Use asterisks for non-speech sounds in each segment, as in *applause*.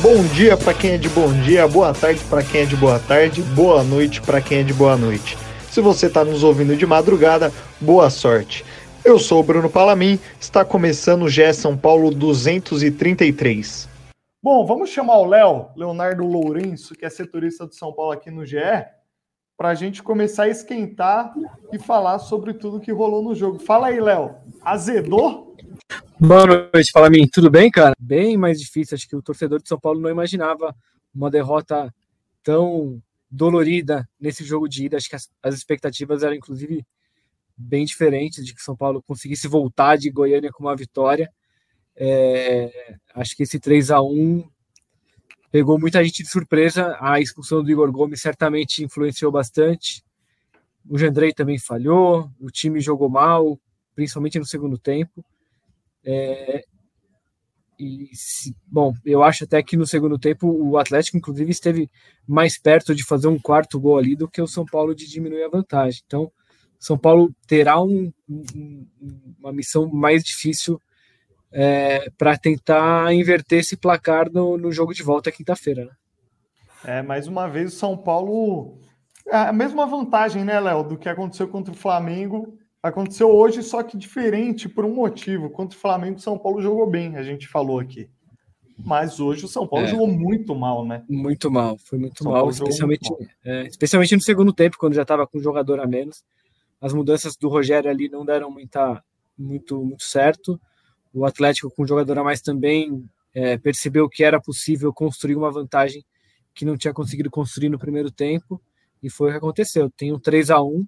Bom dia para quem é de bom dia, boa tarde para quem é de boa tarde, boa noite para quem é de boa noite. Se você está nos ouvindo de madrugada, boa sorte. Eu sou o Bruno Palamin, está começando o GE São Paulo 233. Bom, vamos chamar o Léo, Leonardo Lourenço, que é setorista do São Paulo aqui no GE, para a gente começar a esquentar e falar sobre tudo que rolou no jogo. Fala aí, Léo, azedou? Boa noite, fala mim. Tudo bem, cara? Bem mais difícil. Acho que o torcedor de São Paulo não imaginava uma derrota tão dolorida nesse jogo de ida. Acho que as, as expectativas eram, inclusive, bem diferentes de que São Paulo conseguisse voltar de Goiânia com uma vitória. É, acho que esse 3 a 1 pegou muita gente de surpresa. A expulsão do Igor Gomes certamente influenciou bastante. O Jandrei também falhou, o time jogou mal, principalmente no segundo tempo. É, e se, bom, eu acho até que no segundo tempo o Atlético, inclusive, esteve mais perto de fazer um quarto gol ali do que o São Paulo de diminuir a vantagem. Então, São Paulo terá um, um, uma missão mais difícil é, para tentar inverter esse placar no, no jogo de volta quinta-feira. Né? É, mais uma vez o São Paulo. É a mesma vantagem, né, Léo, do que aconteceu contra o Flamengo Aconteceu hoje, só que diferente por um motivo. Contra o Flamengo, o São Paulo jogou bem, a gente falou aqui. Mas hoje o São Paulo é. jogou muito mal, né? Muito mal, foi muito São mal, especialmente, muito. É, especialmente no segundo tempo, quando já estava com um jogador a menos. As mudanças do Rogério ali não deram muita, muito, muito certo. O Atlético, com um jogador a mais também, é, percebeu que era possível construir uma vantagem que não tinha conseguido construir no primeiro tempo, e foi o que aconteceu. Tem um 3 a 1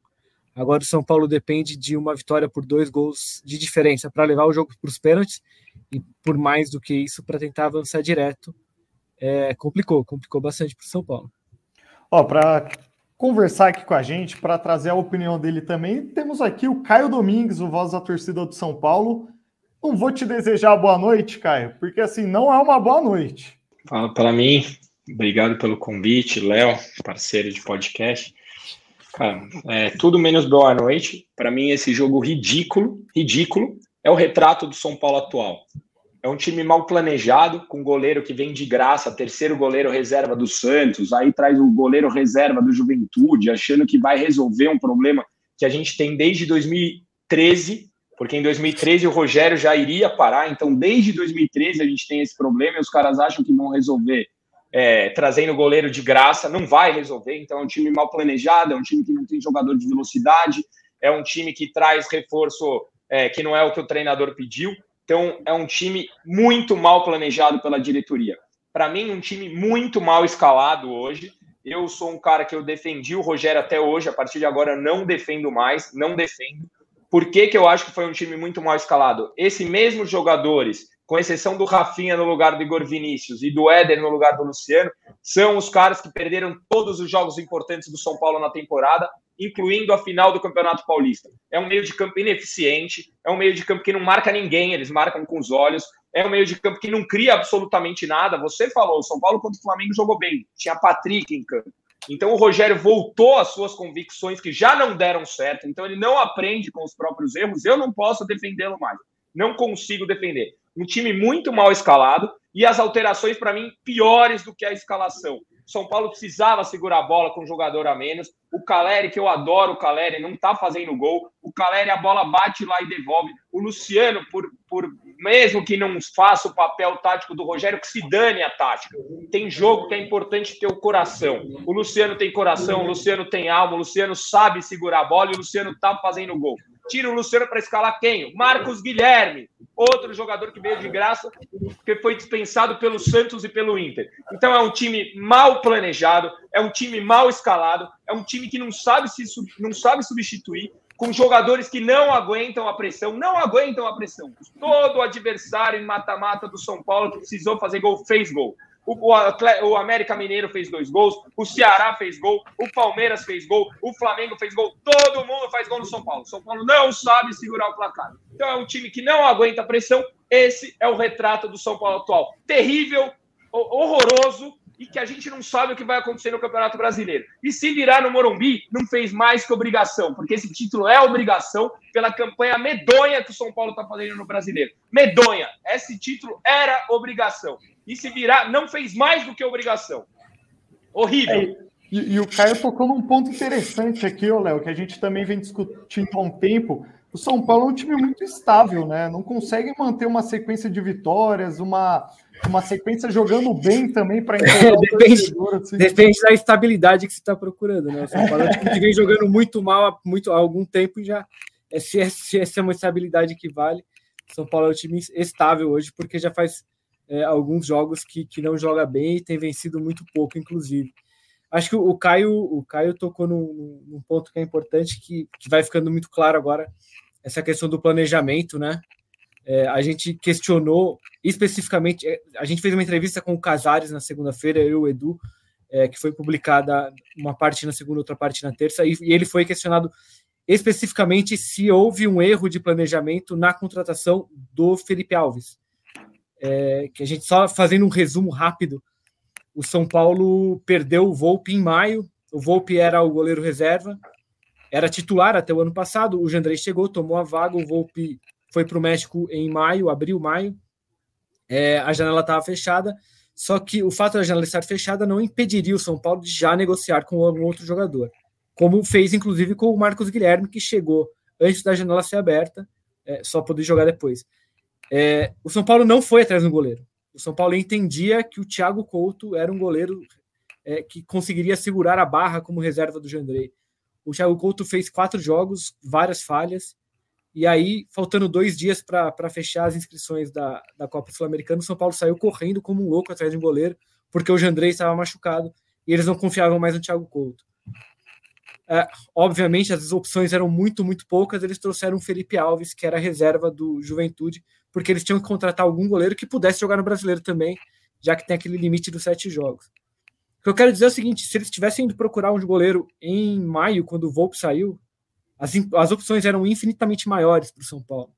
Agora o São Paulo depende de uma vitória por dois gols de diferença para levar o jogo para os pênaltis e por mais do que isso para tentar avançar direto. É, complicou, complicou bastante para o São Paulo. Ó, para conversar aqui com a gente, para trazer a opinião dele também, temos aqui o Caio Domingues, o voz da torcida do São Paulo. Não vou te desejar boa noite, Caio, porque assim não é uma boa noite. Fala para mim, obrigado pelo convite, Léo, parceiro de podcast. Cara, é, tudo menos boa noite. Para mim, esse jogo ridículo, ridículo, é o retrato do São Paulo atual. É um time mal planejado, com goleiro que vem de graça, terceiro goleiro reserva do Santos, aí traz o goleiro reserva do Juventude, achando que vai resolver um problema que a gente tem desde 2013, porque em 2013 o Rogério já iria parar, então desde 2013 a gente tem esse problema e os caras acham que vão resolver é, trazendo goleiro de graça, não vai resolver. Então, é um time mal planejado, é um time que não tem jogador de velocidade, é um time que traz reforço é, que não é o que o treinador pediu. Então, é um time muito mal planejado pela diretoria. Para mim, um time muito mal escalado hoje. Eu sou um cara que eu defendi o Rogério até hoje, a partir de agora não defendo mais, não defendo. Por que, que eu acho que foi um time muito mal escalado? Esses mesmos jogadores com exceção do Rafinha no lugar do Igor Vinícius e do Éder no lugar do Luciano, são os caras que perderam todos os jogos importantes do São Paulo na temporada, incluindo a final do Campeonato Paulista. É um meio de campo ineficiente, é um meio de campo que não marca ninguém, eles marcam com os olhos, é um meio de campo que não cria absolutamente nada. Você falou, o São Paulo contra o Flamengo jogou bem, tinha Patrick em campo. Então o Rogério voltou às suas convicções que já não deram certo, então ele não aprende com os próprios erros, eu não posso defendê-lo mais. Não consigo defender um time muito mal escalado e as alterações, para mim, piores do que a escalação. São Paulo precisava segurar a bola com um jogador a menos. O Caleri, que eu adoro o Caleri, não tá fazendo gol. O Caleri, a bola bate lá e devolve. O Luciano, por, por mesmo que não faça o papel tático do Rogério, que se dane a tática. Tem jogo que é importante ter o coração. O Luciano tem coração, o Luciano tem alma, o Luciano sabe segurar a bola e o Luciano tá fazendo gol. Tira o Luciano para escalar quem? Marcos Guilherme, outro jogador que veio de graça, que foi dispensado pelo Santos e pelo Inter. Então é um time mal planejado, é um time mal escalado, é um time que não sabe se não sabe substituir. com jogadores que não aguentam a pressão, não aguentam a pressão. Todo adversário em mata-mata do São Paulo que precisou fazer gol, fez gol. O, o, América Mineiro fez dois gols, o Ceará fez gol, o Palmeiras fez gol, o Flamengo fez gol, todo mundo faz gol no São Paulo. São Paulo não sabe segurar o placar. Então é um time que não aguenta a pressão. Esse é o retrato do São Paulo atual. Terrível, horroroso, e que a gente não sabe o que vai acontecer no Campeonato Brasileiro. E se virar no Morumbi, não fez mais que obrigação, porque esse título é obrigação pela campanha medonha que o São Paulo está fazendo no Brasileiro. Medonha. Esse título era obrigação. E se virar, não fez mais do que obrigação. Horrível. É, e, e, o Caio tocou num ponto interessante aqui, Léo, que a gente também vem discutindo há um tempo. O São Paulo é um time muito estável, né? Não consegue manter uma sequência de vitórias, uma uma sequência jogando bem também para é, *laughs* depende, assim. depende da estabilidade que você está procurando, né? O São Paulo é que vem jogando muito mal há, muito, há algum tempo e já é, se, é, se essa é uma estabilidade que vale. São Paulo é um time estável hoje, porque já faz é, alguns jogos que, que não joga bem e tem vencido muito pouco, inclusive. Acho que o Caio, o Caio tocou num, num ponto que é importante, que, que vai ficando muito claro agora, essa questão do planejamento, né? É, a gente questionou especificamente, é, a gente fez uma entrevista com o Casares na segunda-feira, eu e o Edu, é, que foi publicada uma parte na segunda, outra parte na terça, e, e ele foi questionado especificamente se houve um erro de planejamento na contratação do Felipe Alves. É, que a gente só fazendo um resumo rápido, o São Paulo perdeu o Volpe em maio, o Volpe era o goleiro reserva, era titular até o ano passado, o Jandrei chegou, tomou a vaga, o Volpe foi para o México em maio, abril, maio. É, a janela estava fechada, só que o fato da janela estar fechada não impediria o São Paulo de já negociar com algum outro jogador, como fez inclusive com o Marcos Guilherme, que chegou antes da janela ser aberta, é, só poder jogar depois. É, o São Paulo não foi atrás do goleiro. O São Paulo entendia que o Thiago Couto era um goleiro é, que conseguiria segurar a barra como reserva do Jandrei. O Thiago Couto fez quatro jogos, várias falhas, e aí, faltando dois dias para fechar as inscrições da, da Copa Sul-Americana, o São Paulo saiu correndo como um louco atrás de um goleiro, porque o Jandrei estava machucado e eles não confiavam mais no Thiago Couto. É, obviamente, as opções eram muito, muito poucas. Eles trouxeram o Felipe Alves, que era reserva do Juventude, porque eles tinham que contratar algum goleiro que pudesse jogar no brasileiro também, já que tem aquele limite dos sete jogos. O que eu quero dizer é o seguinte: se eles tivessem ido procurar um goleiro em maio, quando o Volpe saiu, as, as opções eram infinitamente maiores para o São Paulo.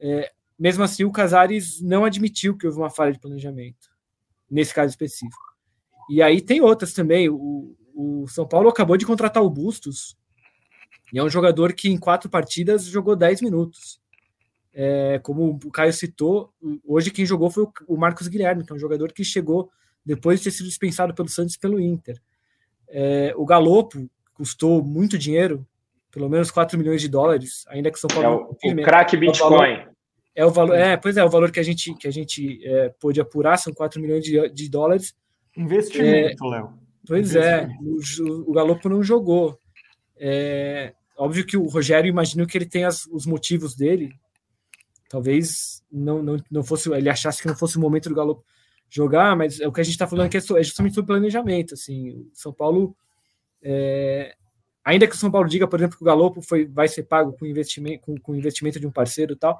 É, mesmo assim, o Casares não admitiu que houve uma falha de planejamento, nesse caso específico. E aí tem outras também. O, o São Paulo acabou de contratar o Bustos, e é um jogador que em quatro partidas jogou 10 minutos. É, como o Caio citou, hoje quem jogou foi o Marcos Guilherme, que é um jogador que chegou depois de ter sido dispensado pelo Santos e pelo Inter. É, o Galopo custou muito dinheiro, pelo menos 4 milhões de dólares, ainda que São Paulo. É o, o craque Bitcoin. É o valor, é, pois é, o valor que a gente, que a gente é, pôde apurar são 4 milhões de, de dólares. Investimento, é, Léo. Pois é, o, o Galopo não jogou. É, óbvio que o Rogério imagina que ele tem as, os motivos dele. Talvez não, não, não fosse, ele achasse que não fosse o momento do Galopo jogar, mas é o que a gente está falando aqui é, é justamente sobre planejamento. Assim, o São Paulo é, Ainda que o São Paulo diga, por exemplo, que o Galopo foi, vai ser pago com investimento, com, com investimento de um parceiro e tal,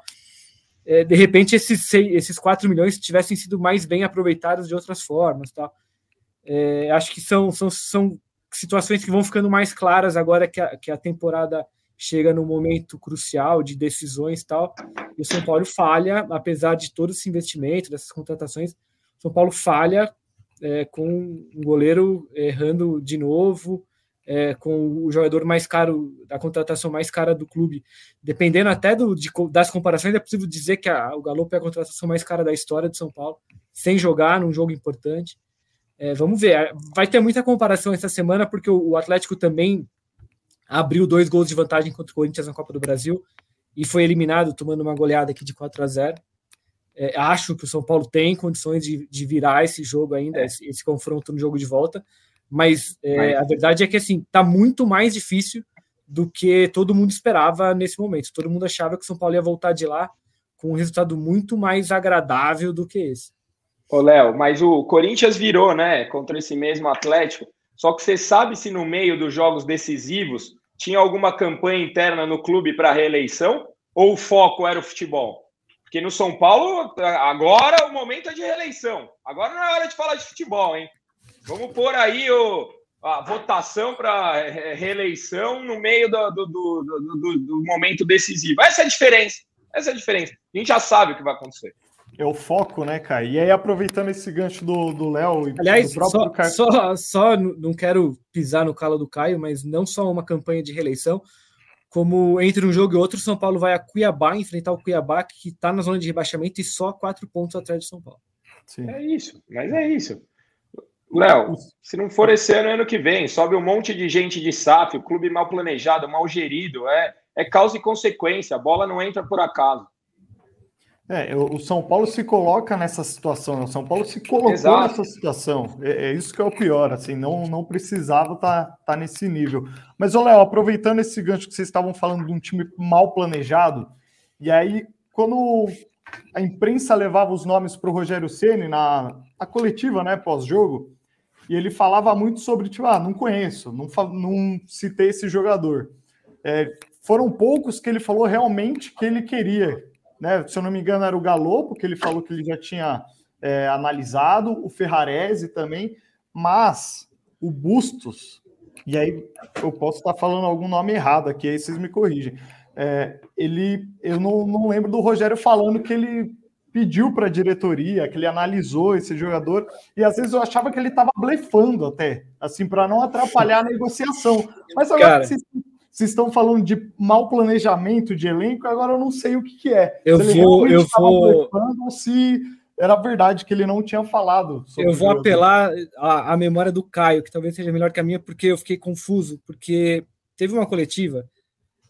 é, de repente esses, seis, esses 4 milhões tivessem sido mais bem aproveitados de outras formas. Tal. É, acho que são, são, são situações que vão ficando mais claras agora que a, que a temporada chega no momento crucial de decisões e tal, e o São Paulo falha, apesar de todo esse investimento, dessas contratações, o São Paulo falha é, com um goleiro errando de novo, é, com o jogador mais caro, a contratação mais cara do clube, dependendo até do, de, das comparações, é possível dizer que a, o Galo é a contratação mais cara da história de São Paulo, sem jogar num jogo importante. É, vamos ver, vai ter muita comparação essa semana, porque o, o, Atlético também abriu dois gols de vantagem contra o Corinthians na Copa do Brasil e foi eliminado tomando uma goleada aqui de 4 a 0. É, acho que o São Paulo tem condições de, de virar esse jogo ainda, esse, esse confronto no jogo de volta mas, é, a verdade é que assim está muito mais difícil do que todo mundo esperava nesse momento. Todo mundo achava que o São Paulo ia voltar de lá com um resultado muito mais agradável do que esse. Ô, Léo, mas o Corinthians virou, né, contra esse mesmo Atlético. Só que você sabe se no meio dos jogos decisivos tinha alguma campanha interna no clube para reeleição ou o foco era o futebol? Porque no São Paulo, agora o momento é de reeleição. Agora não é hora de falar de futebol, hein? Vamos pôr aí o, a votação para reeleição no meio do, do, do, do, momento decisivo. Essa é a diferença. Essa é a diferença. A gente já sabe o que vai acontecer. É o foco, né, Caio? E aí, aproveitando esse gancho do Léo e Aliás, do próprio só, Caio... só, só não quero pisar no calo do Caio, mas não só uma campanha de reeleição, como entre um jogo e outro, São Paulo vai a Cuiabá enfrentar o Cuiabá, que está na zona de rebaixamento e só quatro pontos atrás de São Paulo. Sim. É isso, mas é isso. Léo, se não for esse ano, é ano que vem, sobe um monte de gente de SAF, o clube mal planejado, mal gerido, é, é causa e consequência, a bola não entra por acaso. É, o São Paulo se coloca nessa situação, né? o São Paulo se colocou Exato. nessa situação. É, é, isso que é o pior, assim, não, não precisava estar tá, tá nesse nível. Mas, Léo, aproveitando esse gancho que vocês estavam falando de um time mal planejado, e aí, quando a imprensa levava os nomes para o Rogério Ceni na, na coletiva, né, pós-jogo, e ele falava muito sobre, tipo, ah, não conheço, não, não citei esse jogador. É, foram poucos que ele falou realmente que ele queria né? Se eu não me engano, era o Galopo, que ele falou que ele já tinha é, analisado, o Ferrarese também, mas o Bustos, e aí eu posso estar falando algum nome errado aqui, aí vocês me corrigem. É, ele, eu não, não lembro do Rogério falando que ele pediu para a diretoria, que ele analisou esse jogador, e às vezes eu achava que ele estava blefando até, assim, para não atrapalhar a negociação. Mas agora Cara, que vocês vocês estão falando de mau planejamento de elenco, agora eu não sei o que, que é. Eu se vou, eu vou. Ou se era verdade que ele não tinha falado. eu vou apelar à, memória do Caio, que talvez seja melhor que a minha, porque eu fiquei confuso, porque teve uma coletiva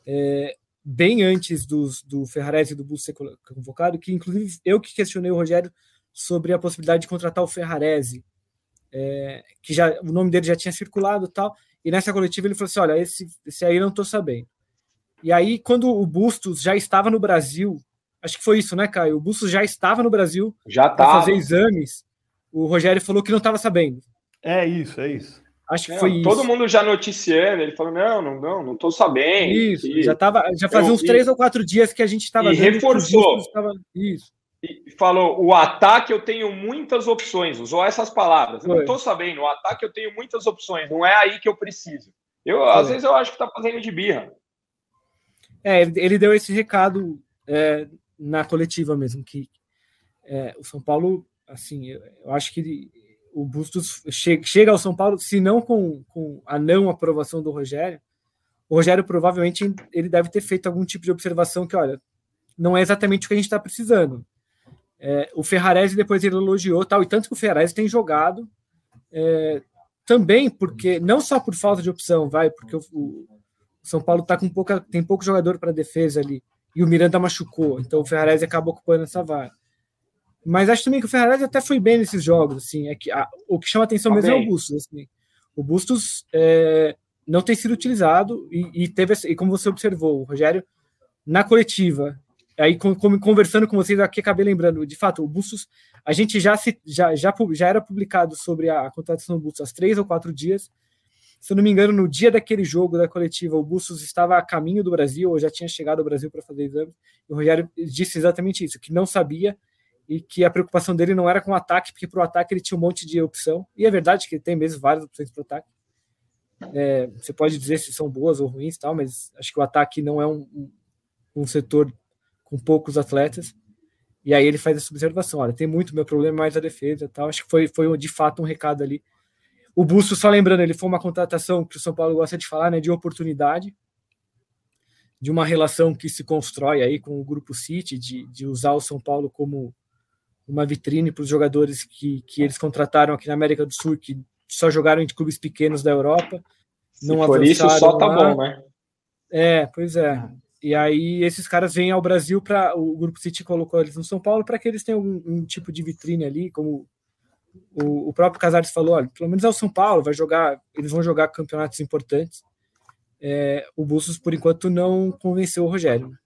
é, bem antes dos, do Ferrarese e do Bus ser convocado, que inclusive eu que questionei o Rogério sobre a possibilidade de contratar o Ferrarese, é, que já o nome dele já tinha circulado tal. E nessa coletiva ele falou assim: olha, esse, esse aí eu não estou sabendo. E aí, quando o Bustos já estava no Brasil, acho que foi isso, né, Caio? O Bustos já estava no Brasil para fazer exames. O Rogério falou que não estava sabendo. É isso, é isso. Acho que não, foi todo isso. Todo mundo já noticiando, ele falou: não, não, não, não tô sabendo. Isso, já tava, já fazia eu, uns três ou quatro dias que a gente estava. E reforçou. Tava, isso falou: o ataque eu tenho muitas opções, usou essas palavras. Eu não estou sabendo, o ataque eu tenho muitas opções, não é aí que eu preciso. Eu, Foi. às vezes eu acho que está fazendo de birra. É, ele deu esse recado é, na coletiva mesmo, que é, o São Paulo, assim, eu, eu acho que ele, o Bustos che chega ao São Paulo, se não com, com a não aprovação do Rogério, o Rogério provavelmente ele deve ter feito algum tipo de observação que, olha, não é exatamente o que a gente está precisando. É, o Ferrarese depois ele elogiou tal, e tanto que o Ferrarese tem jogado é, também, porque não só por falta de opção, vai, porque o, o São Paulo tá com pouca, tem pouco jogador para defesa ali, e o Miranda machucou, então o Ferrarese acaba ocupando essa vaga. Mas acho também que o Ferrarese até foi bem nesses jogos, assim, é que a, o que chama atenção mesmo é o Bustos, assim. O Bustos é, não tem sido utilizado e, e teve, e como você observou, o Rogério na coletiva aí conversando com vocês aqui acabei lembrando, de fato, o Bustos, a gente já se, já, já, já era publicado sobre a contratação do Bustos há três ou quatro dias. Se eu não me engano, no dia daquele jogo da coletiva, o Bustos estava a caminho do Brasil, ou já tinha chegado ao Brasil para fazer exame. E o Rogério disse exatamente isso, que não sabia e que a preocupação dele não era com o ataque, porque para o ataque ele tinha um monte de opção. E é verdade que ele tem mesmo várias opções para o ataque. É, você pode dizer se são boas ou ruins, tal, mas acho que o ataque não é um, um, um setor com poucos atletas. E aí ele faz essa observação: olha, tem muito meu problema mais a defesa tal. Acho que foi, foi de fato um recado ali. O Busto, só lembrando, ele foi uma contratação que o São Paulo gosta de falar, né, de oportunidade, de uma relação que se constrói aí com o Grupo City, de, de usar o São Paulo como uma vitrine para os jogadores que, que eles contrataram aqui na América do Sul, que só jogaram em clubes pequenos da Europa. Não por isso só tá lá. bom, né? É, pois é. E aí esses caras vêm ao Brasil para o Grupo City colocou eles no São Paulo para que eles tenham um, um, tipo de vitrine ali, como o, o próprio Casares falou, olha, pelo menos é o São Paulo, vai jogar, eles vão jogar campeonatos importantes. É, o Bustos, por enquanto, não convenceu o Rogério.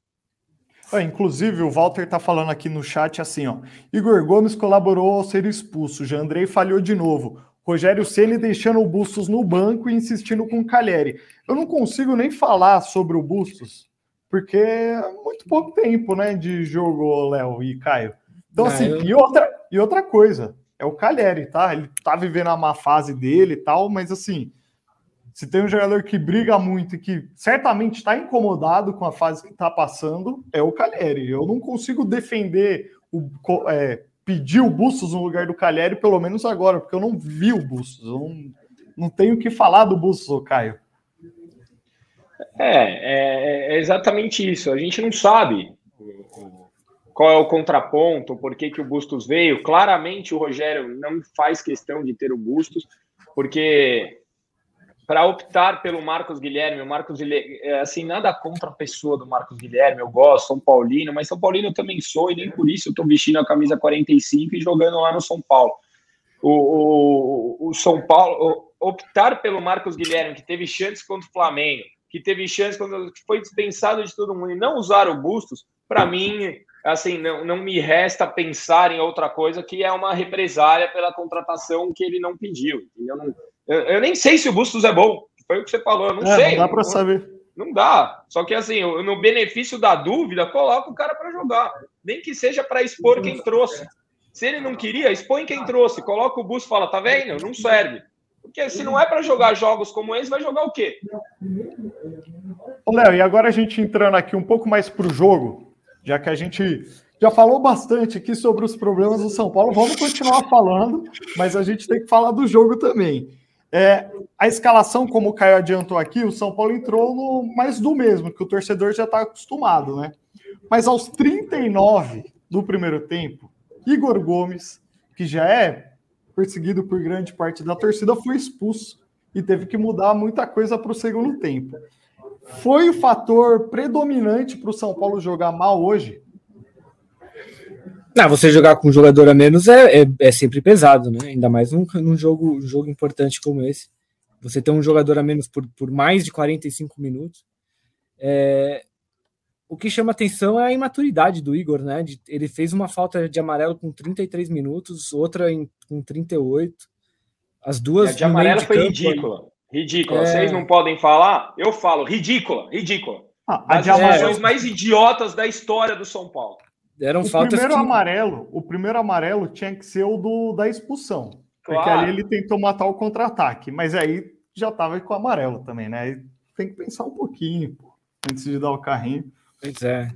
É, inclusive, o Walter está falando aqui no chat assim, ó. Igor Gomes colaborou ao ser expulso, Andrei falhou de novo. Rogério Ceni deixando o Bustos no banco e insistindo com o Calheri. Eu não consigo nem falar sobre o Bustos, porque é muito pouco tempo, né, de jogo, Léo e Caio. Então, assim, eu... e, outra, e outra coisa, é o Calheri, tá? Ele tá vivendo a má fase dele e tal, mas assim, se tem um jogador que briga muito e que certamente está incomodado com a fase que está passando, é o Calheri. Eu não consigo defender o, é, pedir o Bustos no lugar do Calheri, pelo menos agora, porque eu não vi o Bustos. Eu não, não tenho o que falar do Bustos, Caio. É, é, é, exatamente isso. A gente não sabe qual é o contraponto, por que, que o Bustos veio. Claramente o Rogério não faz questão de ter o Bustos, porque para optar pelo Marcos Guilherme, o Marcos Guilherme, é, assim, nada contra a pessoa do Marcos Guilherme, eu gosto, São Paulino, mas São Paulino eu também sou, e nem por isso eu estou vestindo a camisa 45 e jogando lá no São Paulo. O, o, o São Paulo, optar pelo Marcos Guilherme, que teve chances contra o Flamengo, que teve chance quando foi dispensado de todo mundo e não usar o Bustos, para mim, assim, não, não me resta pensar em outra coisa que é uma represália pela contratação que ele não pediu. Eu não, eu, eu, nem sei se o Bustos é bom. Foi o que você falou, eu não é, sei. Não dá para saber. Não dá. Só que assim, no benefício da dúvida, coloca o cara para jogar. Nem que seja para expor quem trouxe. Se ele não queria, expõe quem trouxe. Coloca o Bustos e fala, tá vendo? Não serve. Porque se não é para jogar jogos como esse, vai jogar o quê? Léo, e agora a gente entrando aqui um pouco mais para o jogo, já que a gente já falou bastante aqui sobre os problemas do São Paulo, vamos continuar falando, mas a gente tem que falar do jogo também. É, a escalação, como o Caio adiantou aqui, o São Paulo entrou no mais do mesmo, que o torcedor já está acostumado, né? Mas aos 39 do primeiro tempo, Igor Gomes, que já é perseguido por grande parte da torcida, foi expulso e teve que mudar muita coisa para o segundo tempo. Foi o fator predominante para o São Paulo jogar mal hoje? Não, você jogar com um jogador a menos é, é, é sempre pesado, né? Ainda mais num, num jogo, jogo importante como esse. Você ter um jogador a menos por, por mais de 45 minutos. É, o que chama atenção é a imaturidade do Igor, né? De, ele fez uma falta de amarelo com 33 minutos, outra em, com 38. As duas. A de amarelo de foi campo, ridícula. Ridícula. É... Vocês não podem falar? Eu falo, ridícula, ridícula. Ah, a de amarelo... mais idiotas da história do São Paulo. Eram o faltas primeiro que... amarelo, o primeiro amarelo tinha que ser o do da expulsão. Claro. Porque ali ele tentou matar o contra-ataque, mas aí já tava com o amarelo também, né? Aí tem que pensar um pouquinho, pô, antes de dar o carrinho. Pois é.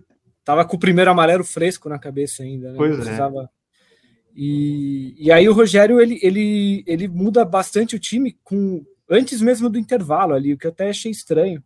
Tava com o primeiro amarelo fresco na cabeça ainda, né? Pois é. Precisava... é. E, e aí o Rogério ele, ele, ele muda bastante o time com antes mesmo do intervalo ali, o que eu até achei estranho.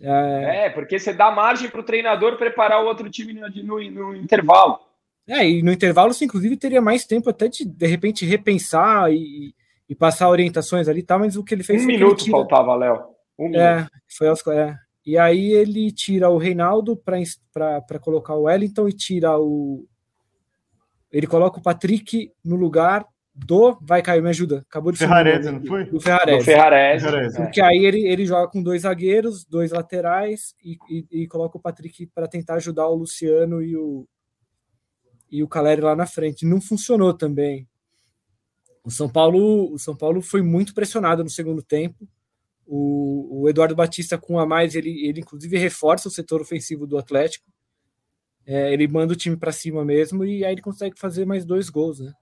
É, é porque você dá margem para o treinador preparar o outro time no, no, no, intervalo. É, e no intervalo você inclusive teria mais tempo até de de repente repensar e, e passar orientações ali, tá? Mas o que ele fez. Um minuto tira... faltava, Léo. Um é, minuto. foi aos, é. E aí ele tira o Reinaldo para colocar o Wellington e tira o. Ele coloca o Patrick no lugar do. Vai, Caio, me ajuda. Acabou de Ferrarese, não foi? Do Ferrarese. Do Ferrarese. Porque aí ele, ele joga com dois zagueiros, dois laterais e, e, e coloca o Patrick para tentar ajudar o Luciano e o, e o Caleri lá na frente. Não funcionou também. O São Paulo, o São Paulo foi muito pressionado no segundo tempo. O, o Eduardo Batista com a mais, ele, ele inclusive reforça o setor ofensivo do Atlético. É, ele manda o time para cima mesmo e aí ele consegue fazer mais dois gols, né?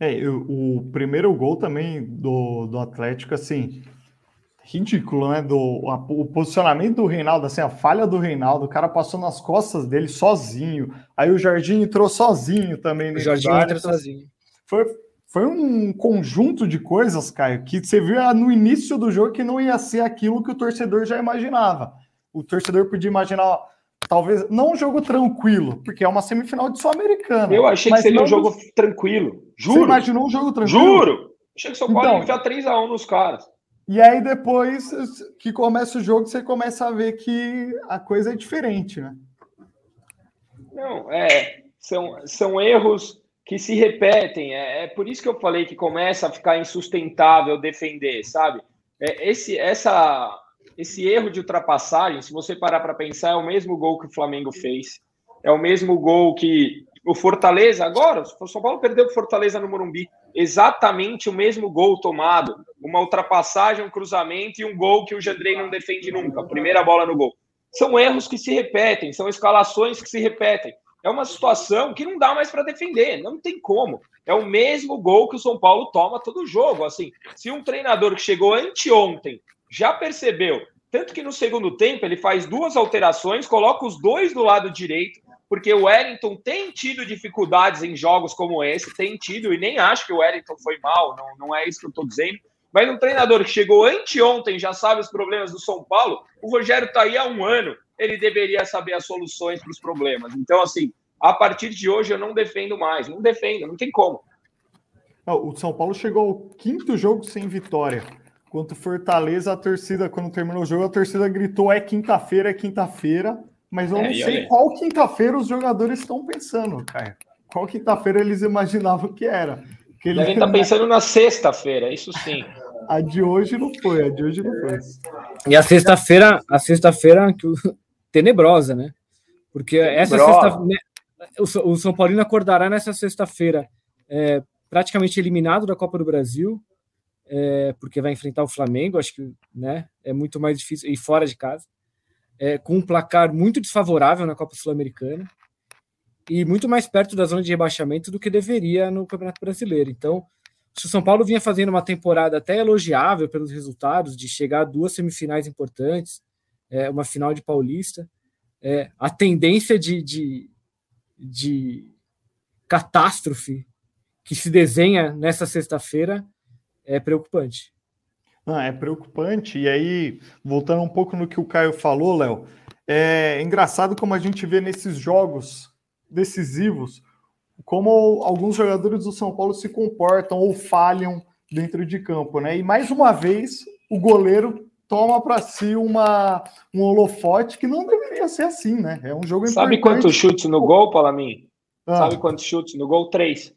É, o primeiro gol também do, do Atlético, assim, ridículo, né? Do, a, o posicionamento do Reinaldo, assim, a falha do Reinaldo, o cara passou nas costas dele sozinho. Aí o Jardim entrou sozinho também. O Jardim entrou sozinho. Foi, foi um conjunto de coisas, Caio, que você viu no início do jogo que não ia ser aquilo que o torcedor já imaginava. O torcedor podia imaginar talvez não um jogo tranquilo, porque é uma semifinal de Sul-Americana. Eu achei que seria um jogo tranquilo. Juro. Você imaginou um jogo tranquilo? Juro. Achei que o São Paulo então, ia enfiar 3x1 nos caras. E aí, depois que começa o jogo, você começa a ver que a coisa é diferente, né? Não, é. São, são erros que se repetem. É, é por isso que eu falei que começa a ficar insustentável defender, sabe? É, esse, essa esse erro de ultrapassagem, se você parar para pensar, é o mesmo gol que o Flamengo fez, é o mesmo gol que O Fortaleza, agora, o São Paulo perdeu o Fortaleza no Morumbi. Exatamente o mesmo gol tomado. Uma ultrapassagem, um cruzamento e um gol que o Jandrei não defende nunca. Primeira bola no gol. São erros que se repetem, são escalações que se repetem. É uma situação que não dá mais para defender, não tem como. É o mesmo gol que o São Paulo toma todo jogo. Assim, se um treinador que chegou anteontem já percebeu tanto que no segundo tempo ele faz duas alterações, coloca os dois do lado direito, porque o Wellington tem tido dificuldades em jogos como esse, tem tido, e nem acho que o Wellington foi mal, não, não é isso que eu estou dizendo. Mas um treinador que chegou anteontem já sabe os problemas do São Paulo, o Rogério está aí há um ano, ele deveria saber as soluções para os problemas. Então, assim, a partir de hoje eu não defendo mais, não defendo, não tem como. O São Paulo chegou ao quinto jogo sem vitória. Quanto Fortaleza, a torcida, quando terminou o jogo, a torcida gritou: é quinta-feira, é quinta-feira. Mas eu é, não sei qual quinta-feira os jogadores estão pensando, cara. Qual quinta-feira eles imaginavam que era? Que ele... Devem estar tá *laughs* pensando na sexta-feira, isso sim. a de hoje não foi, a de hoje não foi. E a sexta-feira, a sexta-feira tenebrosa, né? Porque essa sexta né, o São Paulino acordará nessa sexta-feira é, praticamente eliminado da Copa do Brasil, é, porque vai enfrentar o Flamengo, acho que né, é muito mais difícil, e fora de casa, é, com um placar muito desfavorável na Copa Sul-Americana e muito mais perto da zona de rebaixamento do que deveria no Campeonato Brasileiro. Então, se o São Paulo vinha fazendo uma temporada até elogiável pelos resultados, de chegar a duas semifinais importantes, é, uma final de Paulista, é, a tendência de, de, de catástrofe que se desenha nessa sexta-feira é preocupante. Não, é preocupante. E aí, voltando um pouco no que o Caio falou, Léo, é engraçado como a gente vê nesses jogos decisivos como alguns jogadores do São Paulo se comportam ou falham dentro de campo, né? E mais uma vez o goleiro toma para si uma um holofote que não deveria ser assim, né? É um jogo Sabe importante. quantos chutes no gol, Palamin? Ah. Sabe quantos chutes no gol? Três.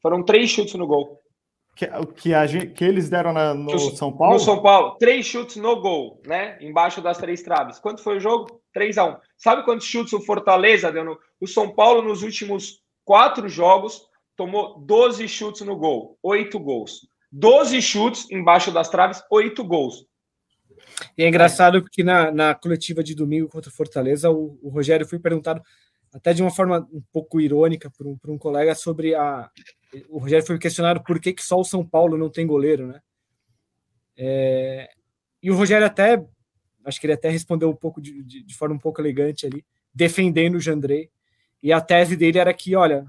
Foram três chutes no gol. Que, que, a que eles deram na, no São Paulo? No São Paulo, três chutes no gol, né? Embaixo das três traves. Quanto foi o jogo? 3 a 1 Sabe quantos chutes o Fortaleza deu no. O São Paulo, nos últimos quatro jogos, tomou 12 chutes no gol, oito gols. 12 chutes embaixo das traves, oito gols. E é engraçado que na, na coletiva de domingo contra o Fortaleza, o, o Rogério foi perguntado, até de uma forma um pouco irônica, por um, por um colega, sobre a, o Rogério foi questionado por que, que só o São Paulo não tem goleiro, né? É, e o Rogério até, acho que ele até respondeu um pouco de, de, de, forma um pouco elegante ali, defendendo o Jandrei. E a tese dele era que, olha,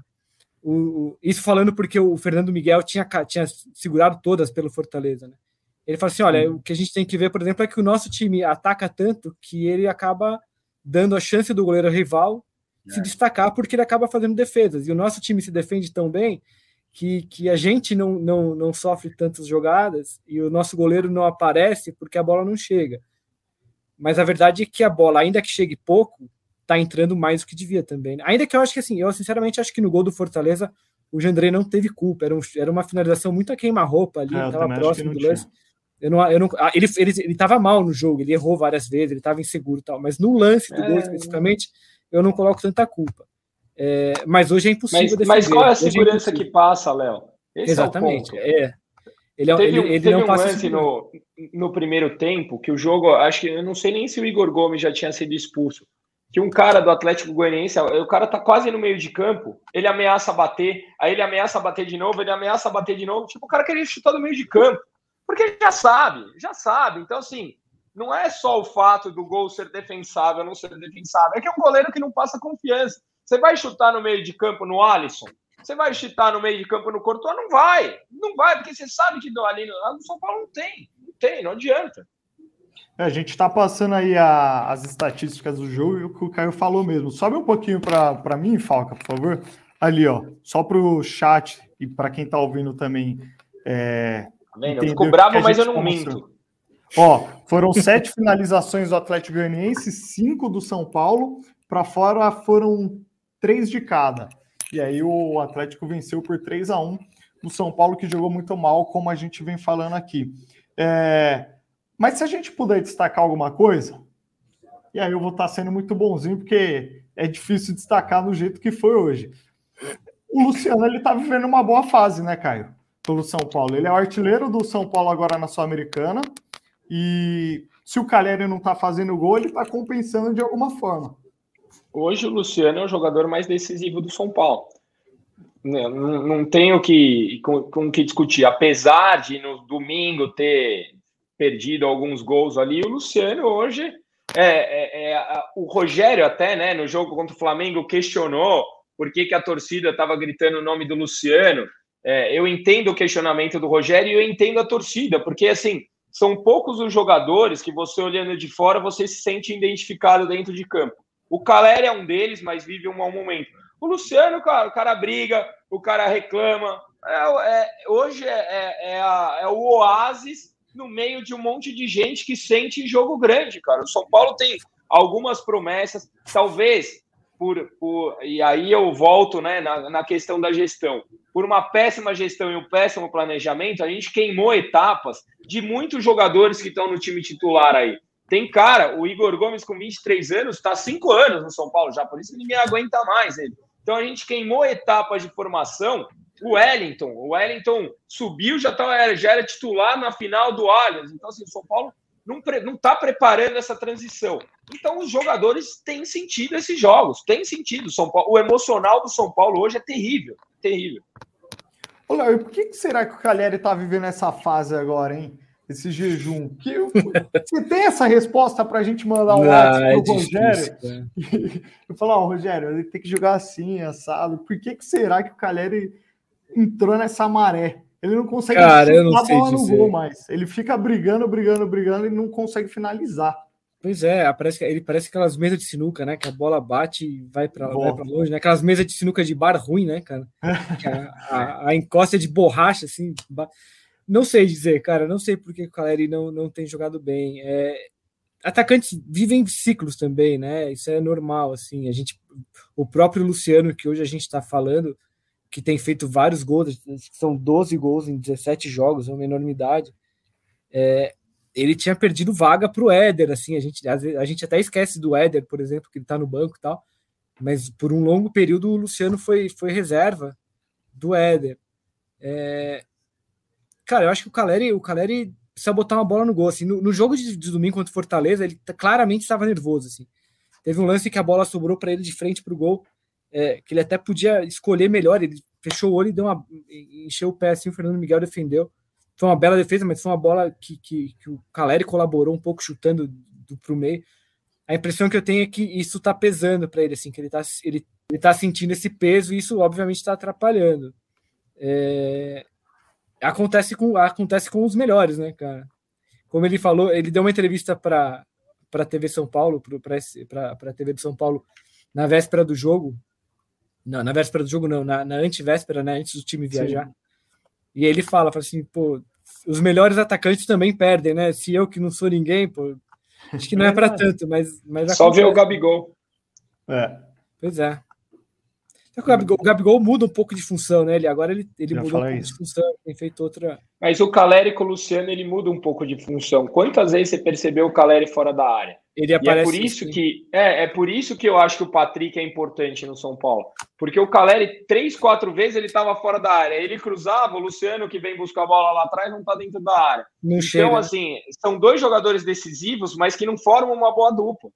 o, o, isso falando porque o Fernando Miguel tinha, tinha segurado todas pelo Fortaleza, né? Ele falou assim: olha, o que a gente tem que ver, por exemplo, é que o nosso time ataca tanto que ele acaba dando a chance do goleiro rival é. se destacar porque ele acaba fazendo defesas. E o nosso time se defende tão bem que, que a gente não, não, não sofre tantas jogadas e o nosso goleiro não aparece porque a bola não chega. Mas a verdade é que a bola, ainda que chegue pouco, tá entrando mais do que devia também. Ainda que eu acho que assim, eu sinceramente acho que no gol do Fortaleza o Jandrei não teve culpa, era, um, era uma finalização muito a queima-roupa ali, é, estava próximo do lance. Eu não, eu não, ah, ele, ele, ele tava mal no jogo, ele errou várias vezes, ele estava inseguro e tal, mas no lance do é, gol especificamente, eu não coloco tanta culpa. É, mas hoje é impossível mas, Mas qual é a é segurança é que passa, Léo? Exatamente. É, é. Ele, é teve, ele, ele teve um passa lance no, no primeiro tempo que o jogo, acho que eu não sei nem se o Igor Gomes já tinha sido expulso. Que um cara do Atlético Goianiense, o cara tá quase no meio de campo, ele ameaça bater, aí ele ameaça bater de novo, ele ameaça bater de novo. Tipo, o cara queria chutar no meio de campo. Porque já sabe, já sabe. Então, assim, não é só o fato do gol ser defensável ou não ser defensável, é que é um goleiro que não passa confiança. Você vai chutar no meio de campo no Alisson? Você vai chutar no meio de campo no Courtois? Não vai. Não vai, porque você sabe que ali no, São Paulo não tem. Não tem, não adianta. É, a gente está passando aí a, as estatísticas do jogo e o que o Caio falou mesmo. Sobe um pouquinho para mim, Falca, por favor. Ali, ó, só para o chat e para quem está ouvindo também. É, tá eu fico bravo, mas eu não tá minto. Ó, foram sete *laughs* finalizações do Atlético Goianiense, cinco do São Paulo. Para fora foram três de cada. E aí o Atlético venceu por 3 a 1 o São Paulo, que jogou muito mal, como a gente vem falando aqui. É... Mas se a gente puder destacar alguma coisa, e aí eu vou estar sendo muito bonzinho, porque é difícil destacar no jeito que foi hoje. o Luciano ele tá vivendo uma boa fase, né, Caio? Pelo São Paulo. Ele é o artilheiro do São Paulo agora na Sul-Americana. E se o Caleri não tá fazendo gol, ele tá compensando de alguma forma. Hoje o Luciano é o jogador mais decisivo do São Paulo. Não, não tenho que, com, com que discutir. Apesar de no domingo ter perdido alguns gols ali, o Luciano hoje é, é, é, o Rogério até, né, no jogo contra o Flamengo questionou por que, que a torcida estava gritando o nome do Luciano. É, eu entendo o questionamento do Rogério e eu entendo a torcida, porque assim são poucos os jogadores que você olhando de fora você se sente identificado dentro de campo. O Caleri é um deles, mas vive um mau momento. O Luciano, cara, o cara briga, o cara reclama. É, é, hoje é, é, é a, é o oásis no meio de um monte de gente que sente jogo grande, cara. O São Paulo tem algumas promessas, talvez por, por e aí eu volto né, na, na questão da gestão. Por uma péssima gestão e um péssimo planejamento, a gente queimou etapas de muitos jogadores que estão no time titular aí. Tem cara, o Igor Gomes com 23 anos, está 5 anos no São Paulo já, por isso ninguém aguenta mais ele. Então a gente queimou etapas de formação. O Wellington, o Wellington subiu, já, tá, já era titular na final do Allianz. Então, assim, o São Paulo não está preparando essa transição. Então, os jogadores têm sentido esses jogos, tem sentido. São Paulo, o emocional do São Paulo hoje é terrível, terrível. Olha, e por que será que o Calheri está vivendo essa fase agora, hein? esse jejum? Que, você tem essa resposta para a gente mandar um WhatsApp é pro Rogério? *laughs* Eu falar, oh, Rogério, ele tem que jogar assim, assado. Por que, que será que o Caleri entrou nessa maré? Ele não consegue Cara, eu não sei bola no gol mais. Ele fica brigando, brigando, brigando e não consegue finalizar. Pois é, parece, ele parece aquelas mesas de sinuca, né? Que a bola bate e vai para longe, né? Aquelas mesas de sinuca de bar ruim, né, cara? *laughs* a, a, a encosta é de borracha, assim. Não sei dizer, cara, não sei por que o Caleri não, não tem jogado bem. É, atacantes vivem ciclos também, né? Isso é normal, assim. A gente, o próprio Luciano, que hoje a gente está falando, que tem feito vários gols, são 12 gols em 17 jogos, é uma enormidade. É, ele tinha perdido vaga para o Éder, assim, a gente, a gente até esquece do Éder, por exemplo, que ele está no banco e tal, mas por um longo período o Luciano foi, foi reserva do Éder. É, Cara, eu acho que o Caleri, o Caleri precisa botar uma bola no gol. Assim, no, no jogo de, de, domingo contra o Fortaleza, ele claramente estava nervoso. Assim. Teve um lance que a bola sobrou para ele de frente para o gol, é, que ele até podia escolher melhor. Ele fechou o olho e deu uma, encheu o pé assim. O Fernando Miguel defendeu. Foi uma bela defesa, mas foi uma bola que, que, que o Caleri colaborou um pouco chutando para o meio. A impressão que eu tenho é que isso está pesando para ele, assim, que ele está ele, ele tá sentindo esse peso e isso obviamente está atrapalhando. É, acontece com, acontece com os melhores, né, cara? Como ele falou, ele deu uma entrevista para a TV São Paulo, para a TV de São Paulo, na véspera do jogo. Não, na véspera do jogo, não, na, na antivéspera, né? Antes do time viajar. Sim. E ele fala, fala assim, pô, os melhores atacantes também perdem, né? Se eu que não sou ninguém, pô, acho que não é para *laughs* tanto, mas, mas só ver o Gabigol. É. Pois é. O Gabigol, o Gabigol, muda um pouco de função, né? Ele agora ele, ele mudou um pouco isso. de função, tem feito outra. Mas o Caleri com o Luciano ele muda um pouco de função. Quantas vezes você percebeu o Caleri fora da área? Ele aparece. E é por isso assim. que é, é por isso que eu acho que o Patrick é importante no São Paulo, porque o Caleri três, quatro vezes ele estava fora da área. Ele cruzava, o Luciano que vem buscar a bola lá atrás não está dentro da área. Não então chega. assim são dois jogadores decisivos, mas que não formam uma boa dupla.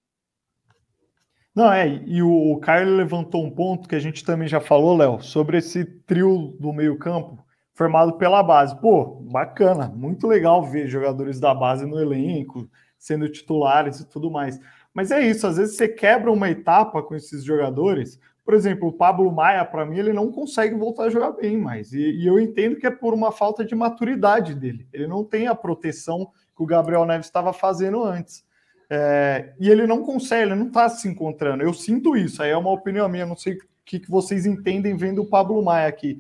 Não, é, e o, Caio levantou um ponto que a gente também já falou, Léo, sobre esse trio do meio-campo formado pela base. Pô, bacana, muito legal ver jogadores da base no elenco, sendo titulares e tudo mais. Mas é isso, às vezes você quebra uma etapa com esses jogadores. Por exemplo, o Pablo Maia, para mim, ele não consegue voltar a jogar bem mais. E, e, eu entendo que é por uma falta de maturidade dele. Ele não tem a proteção que o Gabriel Neves estava fazendo antes. É, e ele não consegue, ele não está se encontrando. Eu sinto isso, aí é uma opinião minha, não sei o que, que vocês entendem vendo o Pablo Maia aqui.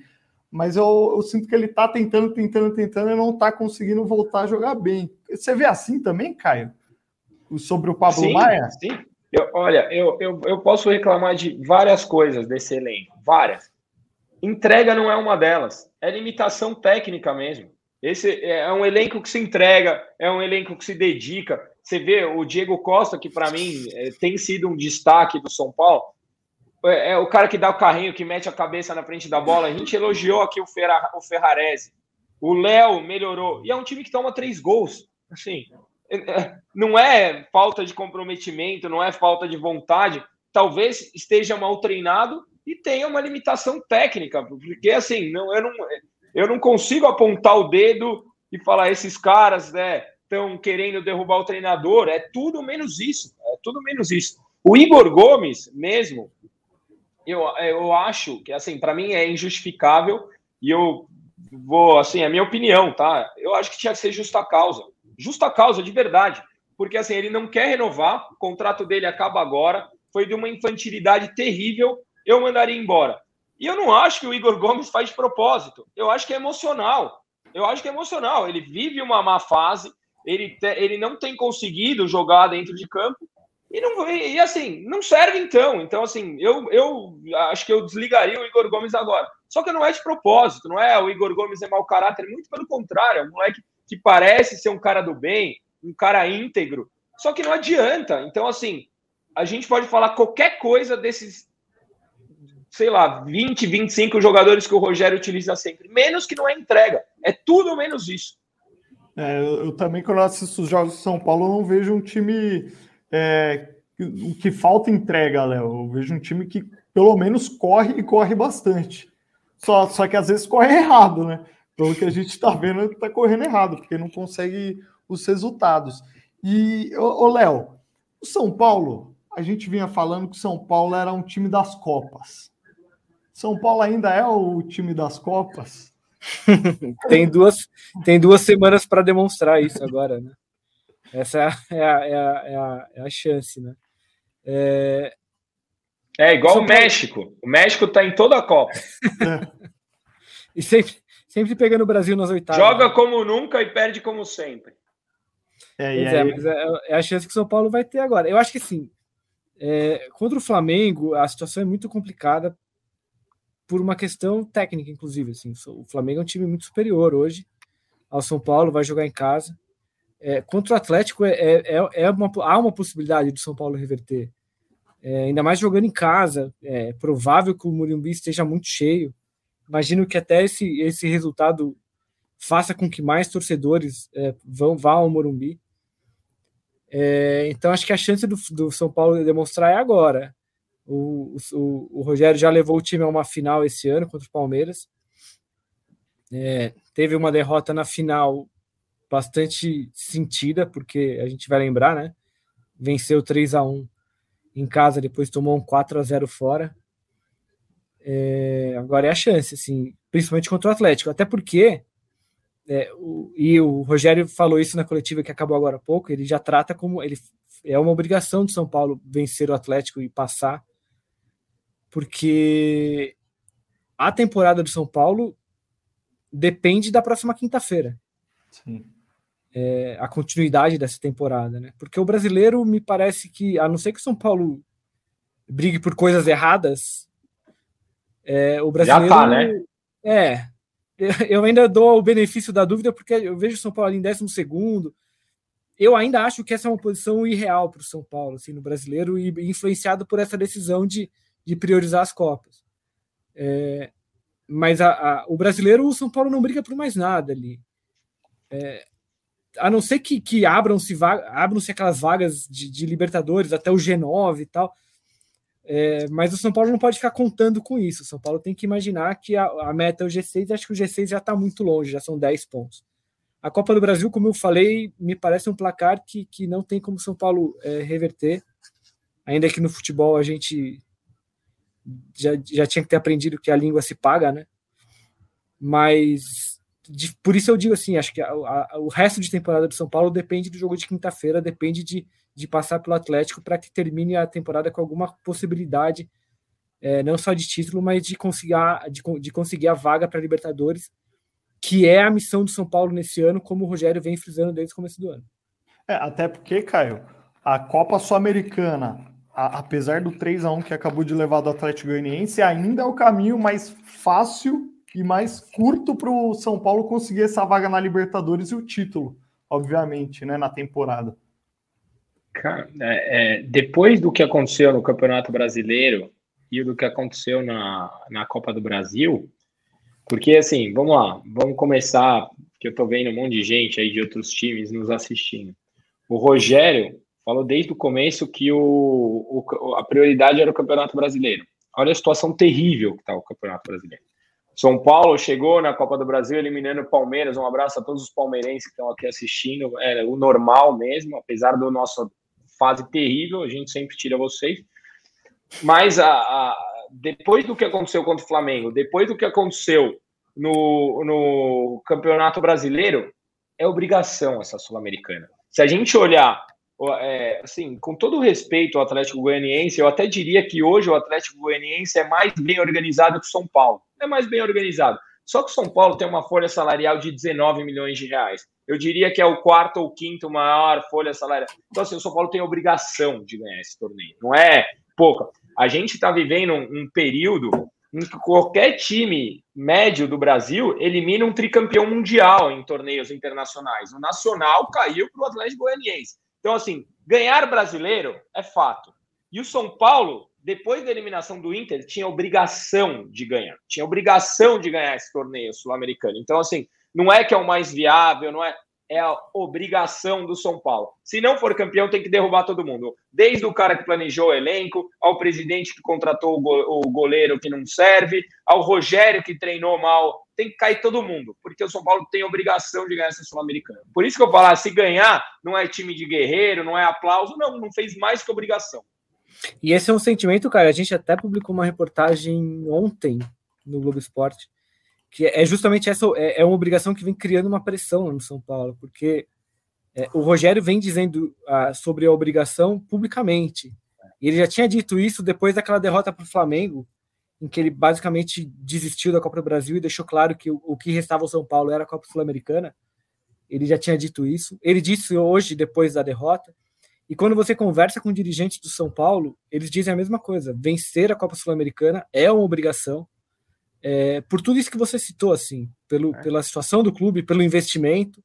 Mas eu, eu sinto que ele está tentando, tentando, tentando e não está conseguindo voltar a jogar bem. Você vê assim também, Caio? Sobre o Pablo sim, Maia? Sim. Eu, olha, eu, eu, eu posso reclamar de várias coisas desse elenco, várias. Entrega não é uma delas, é limitação técnica mesmo. Esse é um elenco que se entrega, é um elenco que se dedica. Você vê o Diego Costa, que para mim é, tem sido um destaque do São Paulo. é, é, o cara que dá o carrinho, que mete a cabeça na frente da bola. A gente elogiou aqui o, Ferra, o Ferrarese. O Léo melhorou. E é um time que toma três gols. Assim, é, é, não é falta de comprometimento, não é falta de vontade. Talvez esteja mal treinado e tenha uma limitação técnica, porque assim, não, eu, não, eu não consigo apontar o dedo e falar esses caras estão né, querendo derrubar o treinador. É tudo menos isso. É tudo menos isso. O Igor Gomes, mesmo, eu, eu acho que assim, para mim é injustificável e eu vou, assim, é a minha opinião, tá? Eu acho que tinha que ser justa causa. Justa causa, de verdade. Porque assim, ele não quer renovar, o contrato dele acaba agora, foi de uma infantilidade terrível eu mandaria embora. E eu não acho que o Igor Gomes faz de propósito. Eu acho que é emocional. Eu acho que é emocional. Ele vive uma má fase, ele, te, ele não tem conseguido jogar dentro de campo. E, não, e assim, não serve então. Então, assim, eu, eu acho que eu desligaria o Igor Gomes agora. Só que não é de propósito, não é o Igor Gomes é mau caráter, muito pelo contrário, é um moleque que parece ser um cara do bem, um cara íntegro. Só que não adianta. Então, assim, a gente pode falar qualquer coisa desses sei lá, 20, 25 jogadores que o Rogério utiliza sempre. Menos que não é entrega. É tudo menos isso. É, eu, também, quando eu assisto os jogos de São Paulo, eu não vejo um time é, que, que falta entrega, Léo. Eu vejo um time que pelo menos corre e corre bastante. Só, só que às vezes corre errado, né? Pelo que a gente está vendo, está correndo errado, porque não consegue os resultados. E, ô, Léo, o São Paulo, a gente vinha falando que o São Paulo era um time das Copas. São Paulo ainda é o time das Copas? *laughs* tem, duas, tem duas semanas para demonstrar isso agora, né? Essa é a, é a, é a, é a chance, né? É, é igual São o México. Paulo... O México está em toda a Copa. *laughs* e sempre, sempre pegando o Brasil nas oitavas. Joga como nunca e perde como sempre. É, é, aí... mas é, é, a chance que o São Paulo vai ter agora. Eu acho que sim. É, contra o Flamengo, a situação é muito complicada por uma questão técnica, inclusive. Assim, o Flamengo é um time muito superior hoje ao São Paulo, vai jogar em casa. É, contra o Atlético, é, é, é, é uma, há uma possibilidade do São Paulo reverter. É, ainda mais jogando em casa. É provável que o Morumbi esteja muito cheio. Imagino que até esse, esse resultado faça com que mais torcedores é, vão vá ao Morumbi. É, então acho que a chance do, do São Paulo demonstrar é agora. O, o, o, Rogério já levou o time a uma final esse ano contra o Palmeiras. É, teve uma derrota na final bastante sentida, porque a gente vai lembrar, né? Venceu 3 a 1 em casa, depois tomou um 4 a 0 fora. É, agora é a chance, assim, principalmente contra o Atlético, até porque é, o, e o Rogério falou isso na coletiva que acabou agora há pouco. Ele já trata como ele é uma obrigação de São Paulo vencer o Atlético e passar porque a temporada do São Paulo depende da próxima quinta-feira. É, a continuidade dessa temporada, né? Porque o brasileiro me parece que, a não ser que o São Paulo brigue por coisas erradas, é, o brasileiro. Já tá, né? É. *laughs* Eu ainda dou o benefício da dúvida, porque eu vejo o São Paulo em décimo segundo. Eu ainda acho que essa é uma posição irreal para o São Paulo, assim, no brasileiro, e influenciado por essa decisão de de priorizar as Copas. É, mas a, a, o brasileiro, o São Paulo não briga por mais nada ali. É, a não ser que, que abram-se abram aquelas vagas de, de, Libertadores até o G9 e tal. É, mas o São Paulo não pode ficar contando com isso. O São Paulo tem que imaginar que a, a meta é o G6 e acho que o G6 já está muito longe, já são 10 pontos. A Copa do Brasil, como eu falei, me parece um placar que, que não tem como São Paulo é, reverter. Ainda que no futebol a gente já, já tinha que ter aprendido que a língua se paga, né? Mas de, por isso eu digo assim, acho que a, a, o resto de temporada do São Paulo depende do jogo de quinta-feira, depende de, de passar pelo Atlético para que termine a temporada com alguma possibilidade, é, não só de título, mas de conseguir a, de, de conseguir a vaga para Libertadores, que é a missão do São Paulo nesse ano, como o Rogério vem frisando desde o começo do ano. É, até porque, Caio, a Copa Sul-Americana apesar do 3 a 1 que acabou de levar do Atlético Goianiense, ainda é o caminho mais fácil e mais curto para o São Paulo conseguir essa vaga na Libertadores e o título, obviamente, né, na temporada. Cara, é, é, depois do que aconteceu no Campeonato Brasileiro, e do que aconteceu na, na Copa do Brasil, porque assim, vamos lá, vamos começar, que eu tô vendo um monte de gente aí de outros times nos assistindo. O Rogério falou desde o começo que o, o a prioridade era o Campeonato Brasileiro. Olha a situação terrível que está o Campeonato Brasileiro. São Paulo chegou na Copa do Brasil eliminando o Palmeiras. Um abraço a todos os palmeirenses que estão aqui assistindo. Era o normal mesmo, apesar do nosso fase terrível, a gente sempre tira vocês. Mas a, a, depois do que aconteceu contra o Flamengo, depois do que aconteceu no, no Campeonato Brasileiro, é obrigação essa Sul-Americana. Se a gente olhar é, assim, com todo respeito ao Atlético Goianiense, eu até diria que hoje o Atlético Goianiense é mais bem organizado que o São Paulo. É mais bem organizado. Só que o São Paulo tem uma folha salarial de 19 milhões de reais. Eu diria que é o quarto ou quinto maior folha salarial. Então, assim, o São Paulo tem obrigação de ganhar esse torneio. Não é pouca. A gente está vivendo um, um período em que qualquer time médio do Brasil elimina um tricampeão mundial em torneios internacionais. O Nacional caiu para o Atlético Goianiense. Então, assim, ganhar brasileiro é fato. E o São Paulo, depois da eliminação do Inter, tinha obrigação de ganhar. Tinha obrigação de ganhar esse torneio sul-americano. Então, assim, não é que é o mais viável, não é é a obrigação do São Paulo. Se não for campeão, tem que derrubar todo mundo. Desde o cara que planejou o elenco, ao presidente que contratou o goleiro que não serve, ao Rogério que treinou mal. Tem que cair todo mundo, porque o São Paulo tem obrigação de ganhar essa Sul-Americana. Por isso que eu falar, se ganhar, não é time de guerreiro, não é aplauso, não, não fez mais que obrigação. E esse é um sentimento, cara. A gente até publicou uma reportagem ontem no Globo Esporte que é justamente essa é, é uma obrigação que vem criando uma pressão no São Paulo, porque é, o Rogério vem dizendo ah, sobre a obrigação publicamente. E ele já tinha dito isso depois daquela derrota para o Flamengo, em que ele basicamente desistiu da Copa do Brasil e deixou claro que o, o que restava ao São Paulo era a Copa Sul-Americana. Ele já tinha dito isso. Ele disse hoje, depois da derrota. E quando você conversa com dirigentes do São Paulo, eles dizem a mesma coisa. Vencer a Copa Sul-Americana é uma obrigação é, por tudo isso que você citou, assim, pelo, é. pela situação do clube, pelo investimento,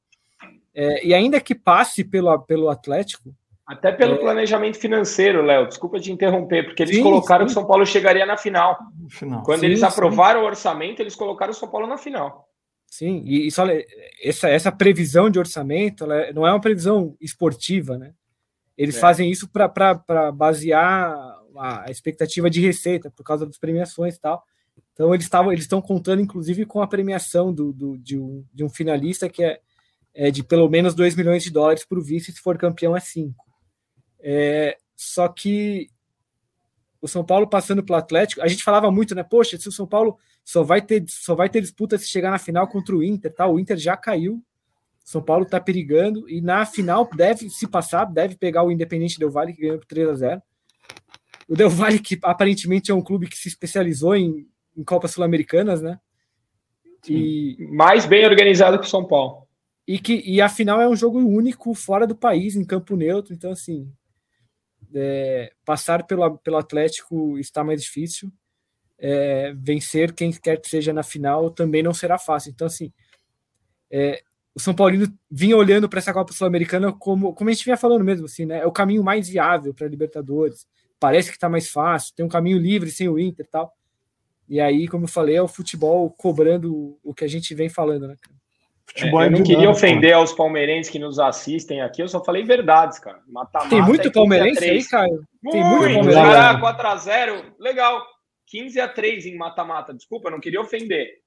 é, e ainda que passe pelo, pelo Atlético. Até pelo é, planejamento financeiro, Léo, desculpa te interromper, porque eles sim, colocaram sim. que o São Paulo chegaria na final. final. Quando sim, eles aprovaram o orçamento, eles colocaram o São Paulo na final. Sim, e, e só, essa, essa previsão de orçamento é, não é uma previsão esportiva, né? Eles é. fazem isso para basear a expectativa de receita por causa das premiações e tal. Então eles estavam, eles estão contando, inclusive, com a premiação do, do de, um, de um finalista que é, é de pelo menos 2 milhões de dólares para o vice, se for campeão é 5. É, só que o São Paulo passando pelo Atlético, a gente falava muito, né? Poxa, se o São Paulo só vai ter, só vai ter disputa se chegar na final contra o Inter, tá? O Inter já caiu. São Paulo está perigando e na final deve se passar, deve pegar o Independente Del Vale que ganhou por 3 a 0. O Del Valle que aparentemente é um clube que se especializou em em Copas Sul-Americanas, né? E mais bem organizado que o São Paulo. E que e a final é um jogo único fora do país, em campo neutro, então assim, é, passar pelo, pelo Atlético está mais difícil. É, vencer quem quer que seja na final também não será fácil. Então, assim, é, o São Paulino vinha olhando para essa Copa Sul-Americana como, como a gente vinha falando mesmo, assim, né? É o caminho mais viável para a Libertadores. Parece que está mais fácil, tem um caminho livre sem o Inter e tal. E aí, como eu falei, é o futebol cobrando o que a gente vem falando, né? Futebol é, eu não queria ofender cara. aos palmeirenses que nos assistem aqui, eu só falei verdades, cara. Mata -mata Tem muito é palmeirense aí, cara? Tem muito, muito palmeirense. 4x0, legal. 15 a 3 em mata-mata. Desculpa, não queria ofender.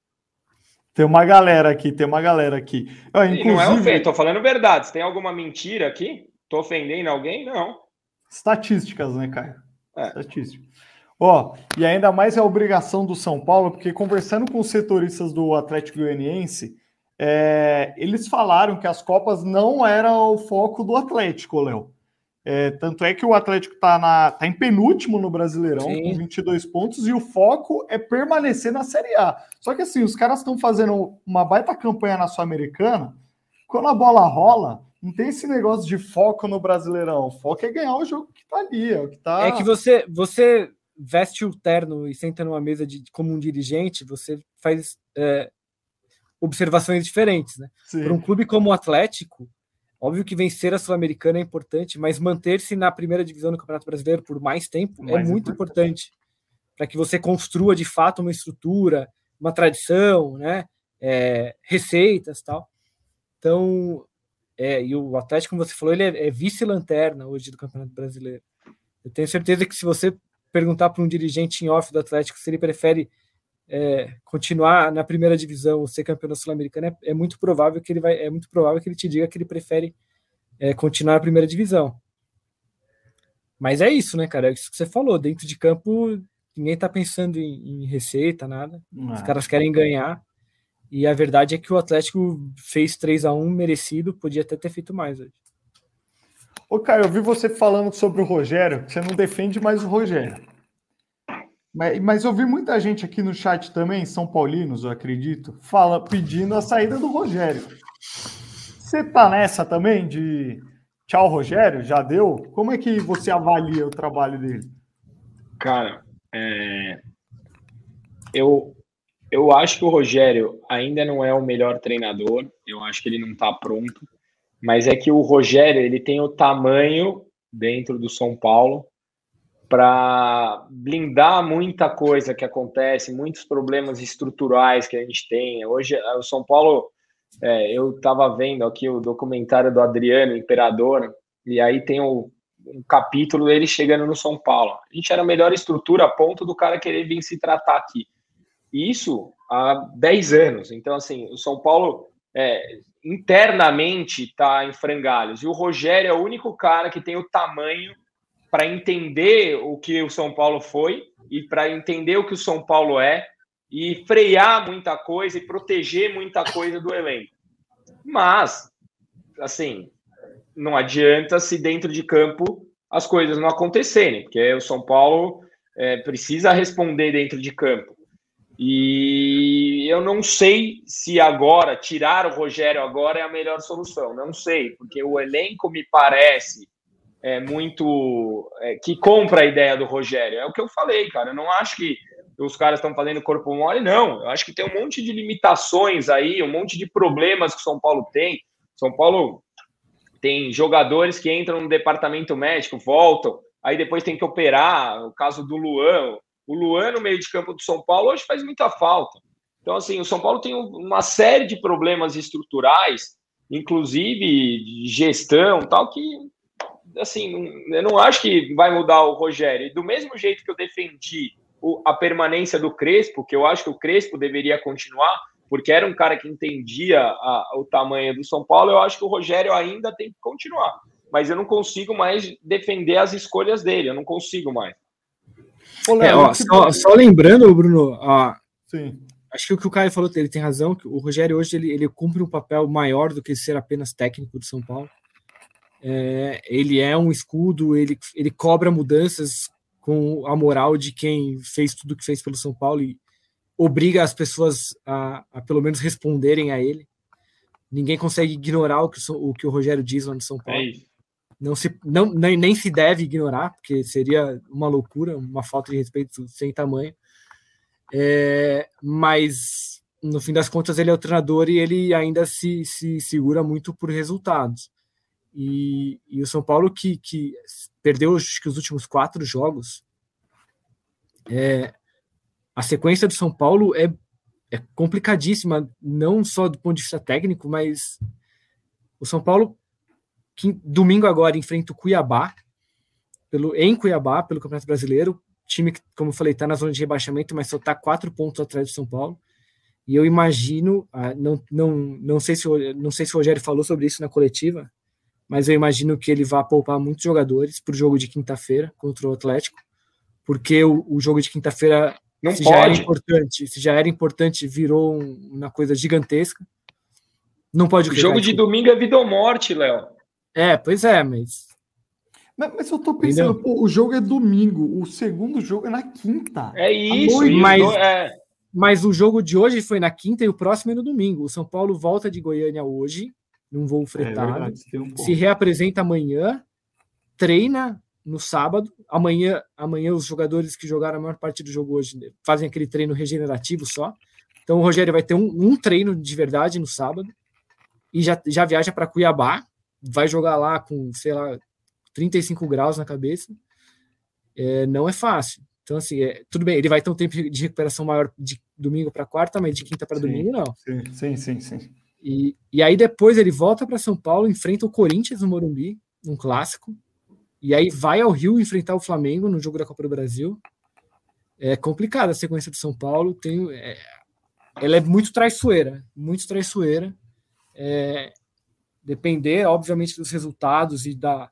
Tem uma galera aqui, tem uma galera aqui. Eu, inclusive... Não é ofender, tô falando verdades. Tem alguma mentira aqui? Tô ofendendo alguém? Não. Estatísticas, né, Caio? É. Estatísticas. Ó, e ainda mais é a obrigação do São Paulo, porque conversando com os setoristas do Atlético Goianiense, é, eles falaram que as Copas não eram o foco do Atlético, Léo. É, tanto é que o Atlético está tá em penúltimo no Brasileirão, Sim. com 22 pontos, e o foco é permanecer na Série A. Só que assim, os caras estão fazendo uma baita campanha na Sul-Americana, quando a bola rola, não tem esse negócio de foco no Brasileirão. O foco é ganhar o jogo que tá ali. É, o que tá... é que você, você veste o terno e senta numa mesa de, como um dirigente, você faz é, observações diferentes, né? Para um clube como o Atlético, óbvio que vencer a Sul-Americana é importante, mas manter-se na primeira divisão do Campeonato Brasileiro por mais tempo é mais é muito importante. importante. para que você construa de fato uma estrutura, uma tradição, né? É, receitas tal. Então, é, e o Atlético, como você falou, ele é, é vice-lanterna hoje do Campeonato Brasileiro. Eu tenho certeza que se você perguntar para um dirigente em off do Atlético se ele prefere é, continuar na primeira divisão ou ser campeão sul-americana, é, é, muito provável que ele vai, é muito provável que ele te diga que ele prefere é, continuar na primeira divisão. Mas é isso, né, cara? É isso que você falou. Dentro de campo, ninguém está pensando em, em, receita, nada. Os caras querem ganhar. E a verdade é que o Atlético fez 3 a 1 merecido, podia até ter feito mais hoje. Ô, Caio, eu vi você falando sobre o Rogério, você não defende mais o Rogério. Mas, mas eu vi muita gente aqui no chat também, São Paulinos, eu acredito, fala, pedindo a saída do Rogério. Você tá nessa também de tchau, Rogério? Já deu? Como é que você avalia o trabalho dele? Cara, é... eu, eu acho que o Rogério ainda não é o melhor treinador, eu acho que ele não está pronto, mas é que o Rogério ele tem o tamanho dentro do São Paulo para blindar muita coisa que acontece, muitos problemas estruturais que a gente tem. Hoje, o São Paulo, é, eu estava vendo aqui o documentário do Adriano Imperador, e aí tem o, um capítulo dele chegando no São Paulo. A gente era a melhor estrutura a ponto do cara querer vir se tratar aqui. Isso há 10 anos. Então, assim, o São Paulo é, internamente está em frangalhos. E o Rogério é o único cara que tem o tamanho para entender o que o São Paulo foi e para entender o que o São Paulo é e frear muita coisa e proteger muita coisa do elenco. Mas, assim, não adianta se dentro de campo as coisas não acontecerem, porque o São Paulo é, precisa responder dentro de campo. E eu não sei se agora, tirar o Rogério agora é a melhor solução. Não sei, porque o elenco me parece é, muito. É, que compra a ideia do Rogério. É o que eu falei, cara. Eu não acho que os caras estão fazendo corpo mole, não. Eu acho que tem um monte de limitações aí, um monte de problemas que o São Paulo tem. São Paulo tem jogadores que entram no departamento médico, voltam, aí depois tem que operar. O caso do Luan, o Luan no meio de campo do São Paulo hoje faz muita falta. Então, assim, o São Paulo tem uma série de problemas estruturais, inclusive de gestão, tal, que, assim, eu não acho que vai mudar o Rogério. E do mesmo jeito que eu defendi a permanência do Crespo, que eu acho que o Crespo deveria continuar, porque era um cara que entendia a, o tamanho do São Paulo, eu acho que o Rogério ainda tem que continuar. Mas eu não consigo mais defender as escolhas dele, eu não consigo mais. É, ó, só, só, lembrando, Bruno, ó, acho que o que o Caio falou, ele tem razão, que o Rogério hoje ele, ele cumpre um papel maior do que ser apenas técnico do São Paulo. É, ele é um escudo, ele, ele cobra mudanças com a moral de quem fez tudo o que fez pelo São Paulo e obriga as pessoas a, a pelo menos responderem a ele. Ninguém consegue ignorar o que o, que o Rogério diz lá no São Paulo. É não se, não, nem, nem se deve ignorar, porque seria uma loucura, uma falta de respeito sem tamanho. É, mas no fim das contas ele é o treinador e ele ainda se, se segura muito por resultados. E, e o São Paulo que, que perdeu acho que os últimos quatro jogos, é, a sequência do São Paulo é, é complicadíssima, não só do ponto de vista técnico, mas o São Paulo que domingo agora enfrenta o Cuiabá, pelo, em Cuiabá, pelo Campeonato Brasileiro. Time que, como eu falei, está na zona de rebaixamento, mas só está quatro pontos atrás do São Paulo. E eu imagino, ah, não, não, não, sei se, não sei se o Rogério falou sobre isso na coletiva, mas eu imagino que ele vá poupar muitos jogadores para o jogo de quinta-feira contra o Atlético, porque o, o jogo de quinta-feira, se pode. já era importante, se já era importante, virou um, uma coisa gigantesca. Não pode. O jogo de domingo é vida ou morte, Léo. É, pois é, mas. Mas, mas eu tô pensando, pô, o jogo é domingo, o segundo jogo é na quinta. É isso, mas, é. mas o jogo de hoje foi na quinta e o próximo é no domingo. O São Paulo volta de Goiânia hoje, num voo fretado. É verdade, um se reapresenta amanhã, treina no sábado. Amanhã, amanhã os jogadores que jogaram a maior parte do jogo hoje fazem aquele treino regenerativo só. Então o Rogério vai ter um, um treino de verdade no sábado e já, já viaja para Cuiabá, vai jogar lá com, sei lá, 35 graus na cabeça, é, não é fácil. Então, assim, é, tudo bem, ele vai ter um tempo de recuperação maior de domingo para quarta, mas de quinta para domingo, não. Sim, sim, sim. sim. E, e aí depois ele volta para São Paulo, enfrenta o Corinthians no Morumbi, um clássico, e aí vai ao Rio enfrentar o Flamengo no jogo da Copa do Brasil. É complicada a sequência de São Paulo, tem, é, ela é muito traiçoeira, muito traiçoeira. É, depender, obviamente, dos resultados e, da,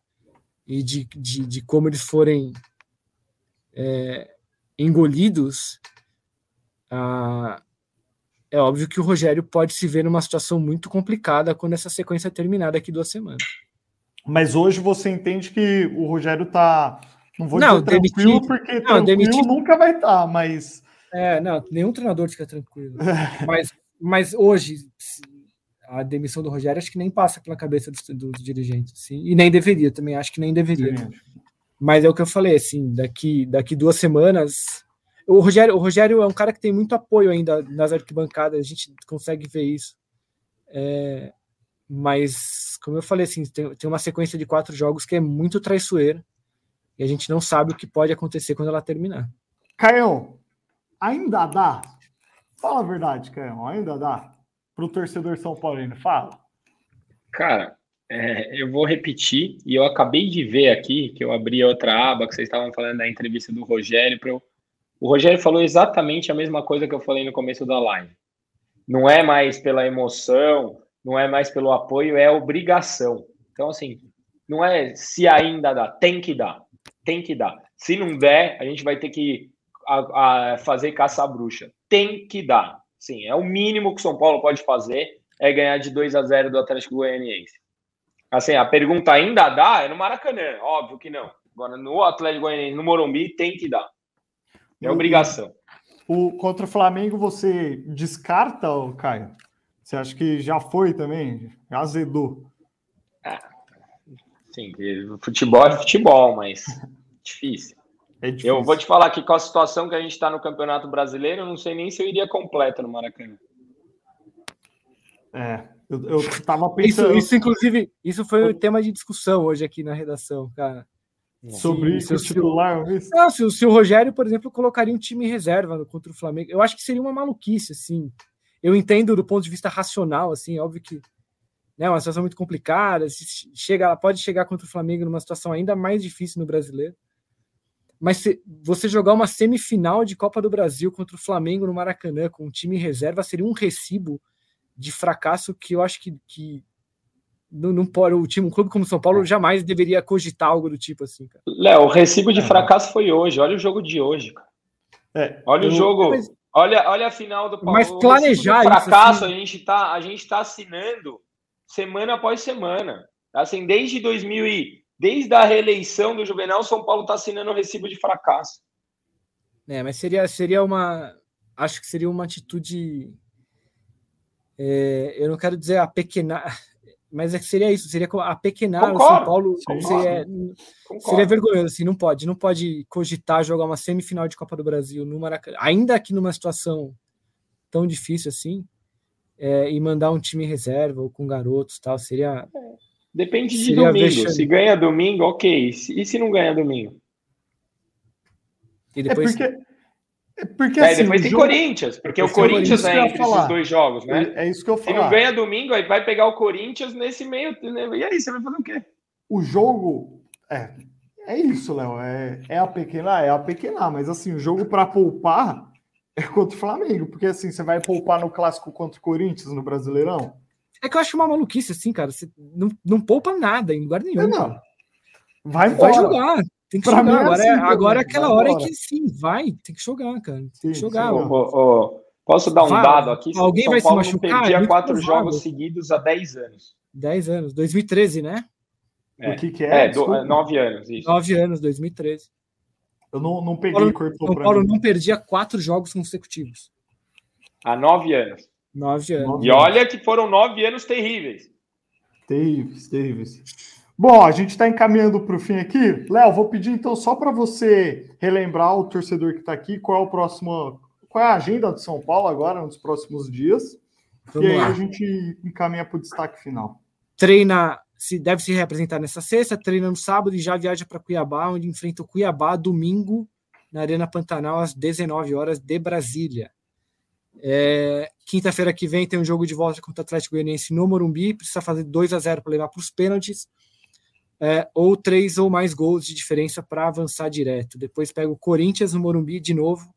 e de, de, de como eles forem é, engolidos, é óbvio que o Rogério pode se ver numa situação muito complicada quando essa sequência terminar daqui duas semanas. Mas hoje você entende que o Rogério tá. Não vou não, dizer tranquilo, porque não, tranquilo demitir... nunca vai estar, tá, mas. É, não, nenhum treinador fica tranquilo. *laughs* mas, mas hoje, a demissão do Rogério acho que nem passa pela cabeça dos, dos dirigentes, assim, e nem deveria, também acho que nem deveria. Sim. Mas é o que eu falei, assim, daqui, daqui duas semanas. O Rogério, o Rogério é um cara que tem muito apoio ainda nas arquibancadas, a gente consegue ver isso. É, mas, como eu falei, assim, tem, tem uma sequência de quatro jogos que é muito traiçoeira e a gente não sabe o que pode acontecer quando ela terminar. Caio, ainda dá? Fala a verdade, Caio, ainda dá para o torcedor São Paulino? Fala. Cara, é, eu vou repetir, e eu acabei de ver aqui, que eu abri outra aba, que vocês estavam falando da entrevista do Rogério. Eu... O Rogério falou exatamente a mesma coisa que eu falei no começo da live. Não é mais pela emoção, não é mais pelo apoio, é obrigação. Então, assim, não é se ainda dá, tem que dar, tem que dar. Se não der, a gente vai ter que a, a fazer caça-bruxa. Tem que dar. Sim, é o mínimo que o São Paulo pode fazer, é ganhar de 2 a 0 do Atlético Goianiense. Assim, a pergunta ainda dá é no Maracanã, óbvio que não. Agora, no Atlético Goianiense, no Morumbi, tem que dar. É obrigação. O, contra o Flamengo, você descarta, Caio? Você acha que já foi também? Já azedou? É, sim, futebol é futebol, mas *laughs* difícil. É difícil. Eu vou te falar que com a situação que a gente está no Campeonato Brasileiro, eu não sei nem se eu iria completo no Maracanã. É, eu, eu tava pensando. Isso, isso, inclusive, isso foi o tema de discussão hoje aqui na redação, cara. Sobre se, o titular, se, não, se, se, o Rogério, por exemplo, colocaria um time reserva contra o Flamengo, eu acho que seria uma maluquice, assim. Eu entendo do ponto de vista racional, assim, óbvio que né, uma situação muito complicada, se chega, pode chegar contra o Flamengo numa situação ainda mais difícil no brasileiro. Mas se você jogar uma semifinal de Copa do Brasil contra o Flamengo no Maracanã com um time reserva seria um recibo de fracasso que eu acho que, que não, não pode, o time, um clube como São Paulo é. jamais deveria cogitar algo do tipo assim, Léo, o recibo de é. fracasso foi hoje. Olha o jogo de hoje, cara. É, olha eu, o jogo. Mas, olha, olha a final do Paulo. Mas planejar o fracasso, assim... a gente tá, a gente tá assinando semana após semana. Assim, desde 2000 e desde a reeleição do Juvenal, São Paulo está assinando o recibo de fracasso. É, mas seria seria uma acho que seria uma atitude é, eu não quero dizer a pequenar, mas é que seria isso, seria a pequenar o São Paulo. Seria, seria vergonhoso, assim, não pode, não pode cogitar jogar uma semifinal de Copa do Brasil no Maracanã, ainda que numa situação tão difícil assim, é, e mandar um time reserva ou com garotos tal, seria. É, depende de seria domingo. Vexame. Se ganha domingo, ok. E se não ganha domingo? E depois. É porque porque, é, assim, depois tem jogo... Corinthians, porque o Corinthians é entre esses dois jogos, né? É isso que eu falo. Se não ganha domingo, aí vai pegar o Corinthians nesse meio. Né? E aí, você vai fazer o quê? O jogo. É, é isso, Léo. É, é a pequena, é a pequena, mas assim, o jogo para poupar é contra o Flamengo, porque assim, você vai poupar no clássico contra o Corinthians no Brasileirão. É que eu acho uma maluquice, assim, cara. Você não, não poupa nada em lugar nenhum. É, não. Vai, vai jogar. Tem que pra jogar. Agora, é, assim, agora é aquela hora em que sim, vai, tem que jogar, cara. Tem sim, que jogar. Sim, oh, oh, posso dar um vai, dado aqui? Alguém São vai Paulo se machucar? perdia é quatro provável. jogos seguidos há 10 anos. 10 anos, 2013, né? É. O que, que é? É, do, nove anos, isso. 9 anos, 2013. Eu não, não peguei Paulo, São Paulo mim. não perdia quatro jogos consecutivos. Há nove anos. Nove anos. E olha que foram nove anos terríveis. Terríveis, terríveis. Bom, a gente está encaminhando para o fim aqui. Léo, vou pedir então só para você relembrar o torcedor que está aqui qual é o próximo, qual é a agenda de São Paulo agora nos próximos dias. Vamos e aí lá. a gente encaminha para o destaque final. Treina, se deve se representar nessa sexta, treina no sábado e já viaja para Cuiabá, onde enfrenta o Cuiabá domingo na Arena Pantanal às 19 horas de Brasília. É, Quinta-feira que vem tem um jogo de volta contra o Atlético Goianiense no Morumbi, precisa fazer 2 a 0 para levar para os pênaltis, é, ou três ou mais gols de diferença para avançar direto. Depois pega o Corinthians no Morumbi de novo,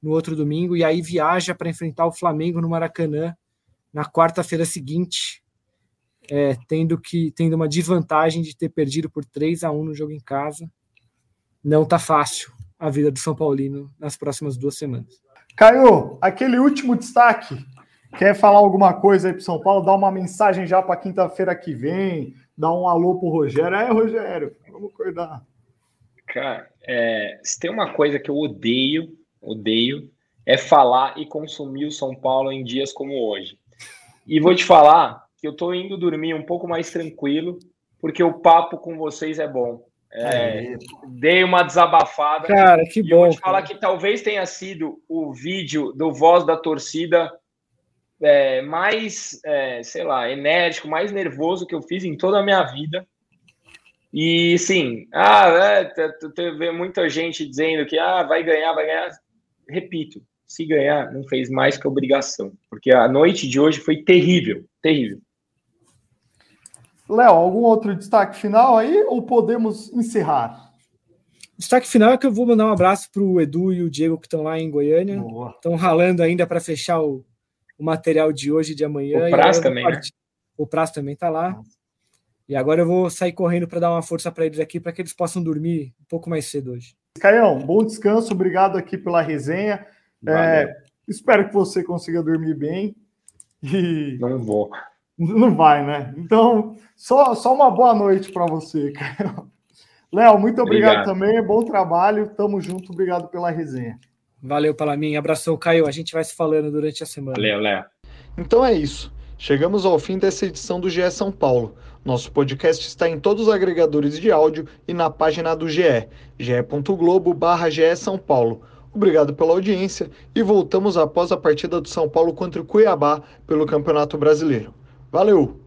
no outro domingo, e aí viaja para enfrentar o Flamengo no Maracanã na quarta-feira seguinte, é, tendo que tendo uma desvantagem de ter perdido por 3 a 1 no jogo em casa. Não tá fácil a vida do São Paulino nas próximas duas semanas. Caio, aquele último destaque. Quer falar alguma coisa aí para São Paulo? Dá uma mensagem já para quinta-feira que vem. Dá um alô pro Rogério. É, Rogério, vamos acordar. Cara, é, se tem uma coisa que eu odeio, odeio, é falar e consumir o São Paulo em dias como hoje. E vou te falar que eu tô indo dormir um pouco mais tranquilo, porque o papo com vocês é bom. É, dei uma desabafada. Cara, que bom. vou te falar que talvez tenha sido o vídeo do Voz da Torcida é, mais, é, sei lá, enérgico, mais nervoso que eu fiz em toda a minha vida. E sim, ah, é, teve muita gente dizendo que ah, vai ganhar, vai ganhar. Repito, se ganhar, não fez mais que obrigação, porque a noite de hoje foi terrível, terrível. Léo, algum outro destaque final aí ou podemos encerrar? Destaque final é que eu vou mandar um abraço para o Edu e o Diego que estão lá em Goiânia. Estão ralando ainda para fechar o, o, material de hoje e de amanhã. O Praz também, né? O Praz também está lá. E agora eu vou sair correndo para dar uma força para eles aqui, para que eles possam dormir um pouco mais cedo hoje. Caião, bom descanso, obrigado aqui pela resenha. É, espero que você consiga dormir bem. E... Não vou. Não vai, né? Então, só, só uma boa noite para você, Caio. Léo, muito obrigado, obrigado, também. Bom trabalho. Tamo junto. Obrigado pela resenha. Valeu, pela minha. Abração, Caio. A gente vai se falando durante a semana. Valeu, Léo. Então é isso. Chegamos ao fim dessa edição do GE São Paulo. Nosso podcast está em todos os agregadores de áudio e na página do GE, ge.globo barra GE São Paulo. Obrigado pela audiência e voltamos após a partida do São Paulo contra o Cuiabá pelo Campeonato Brasileiro. Valeu!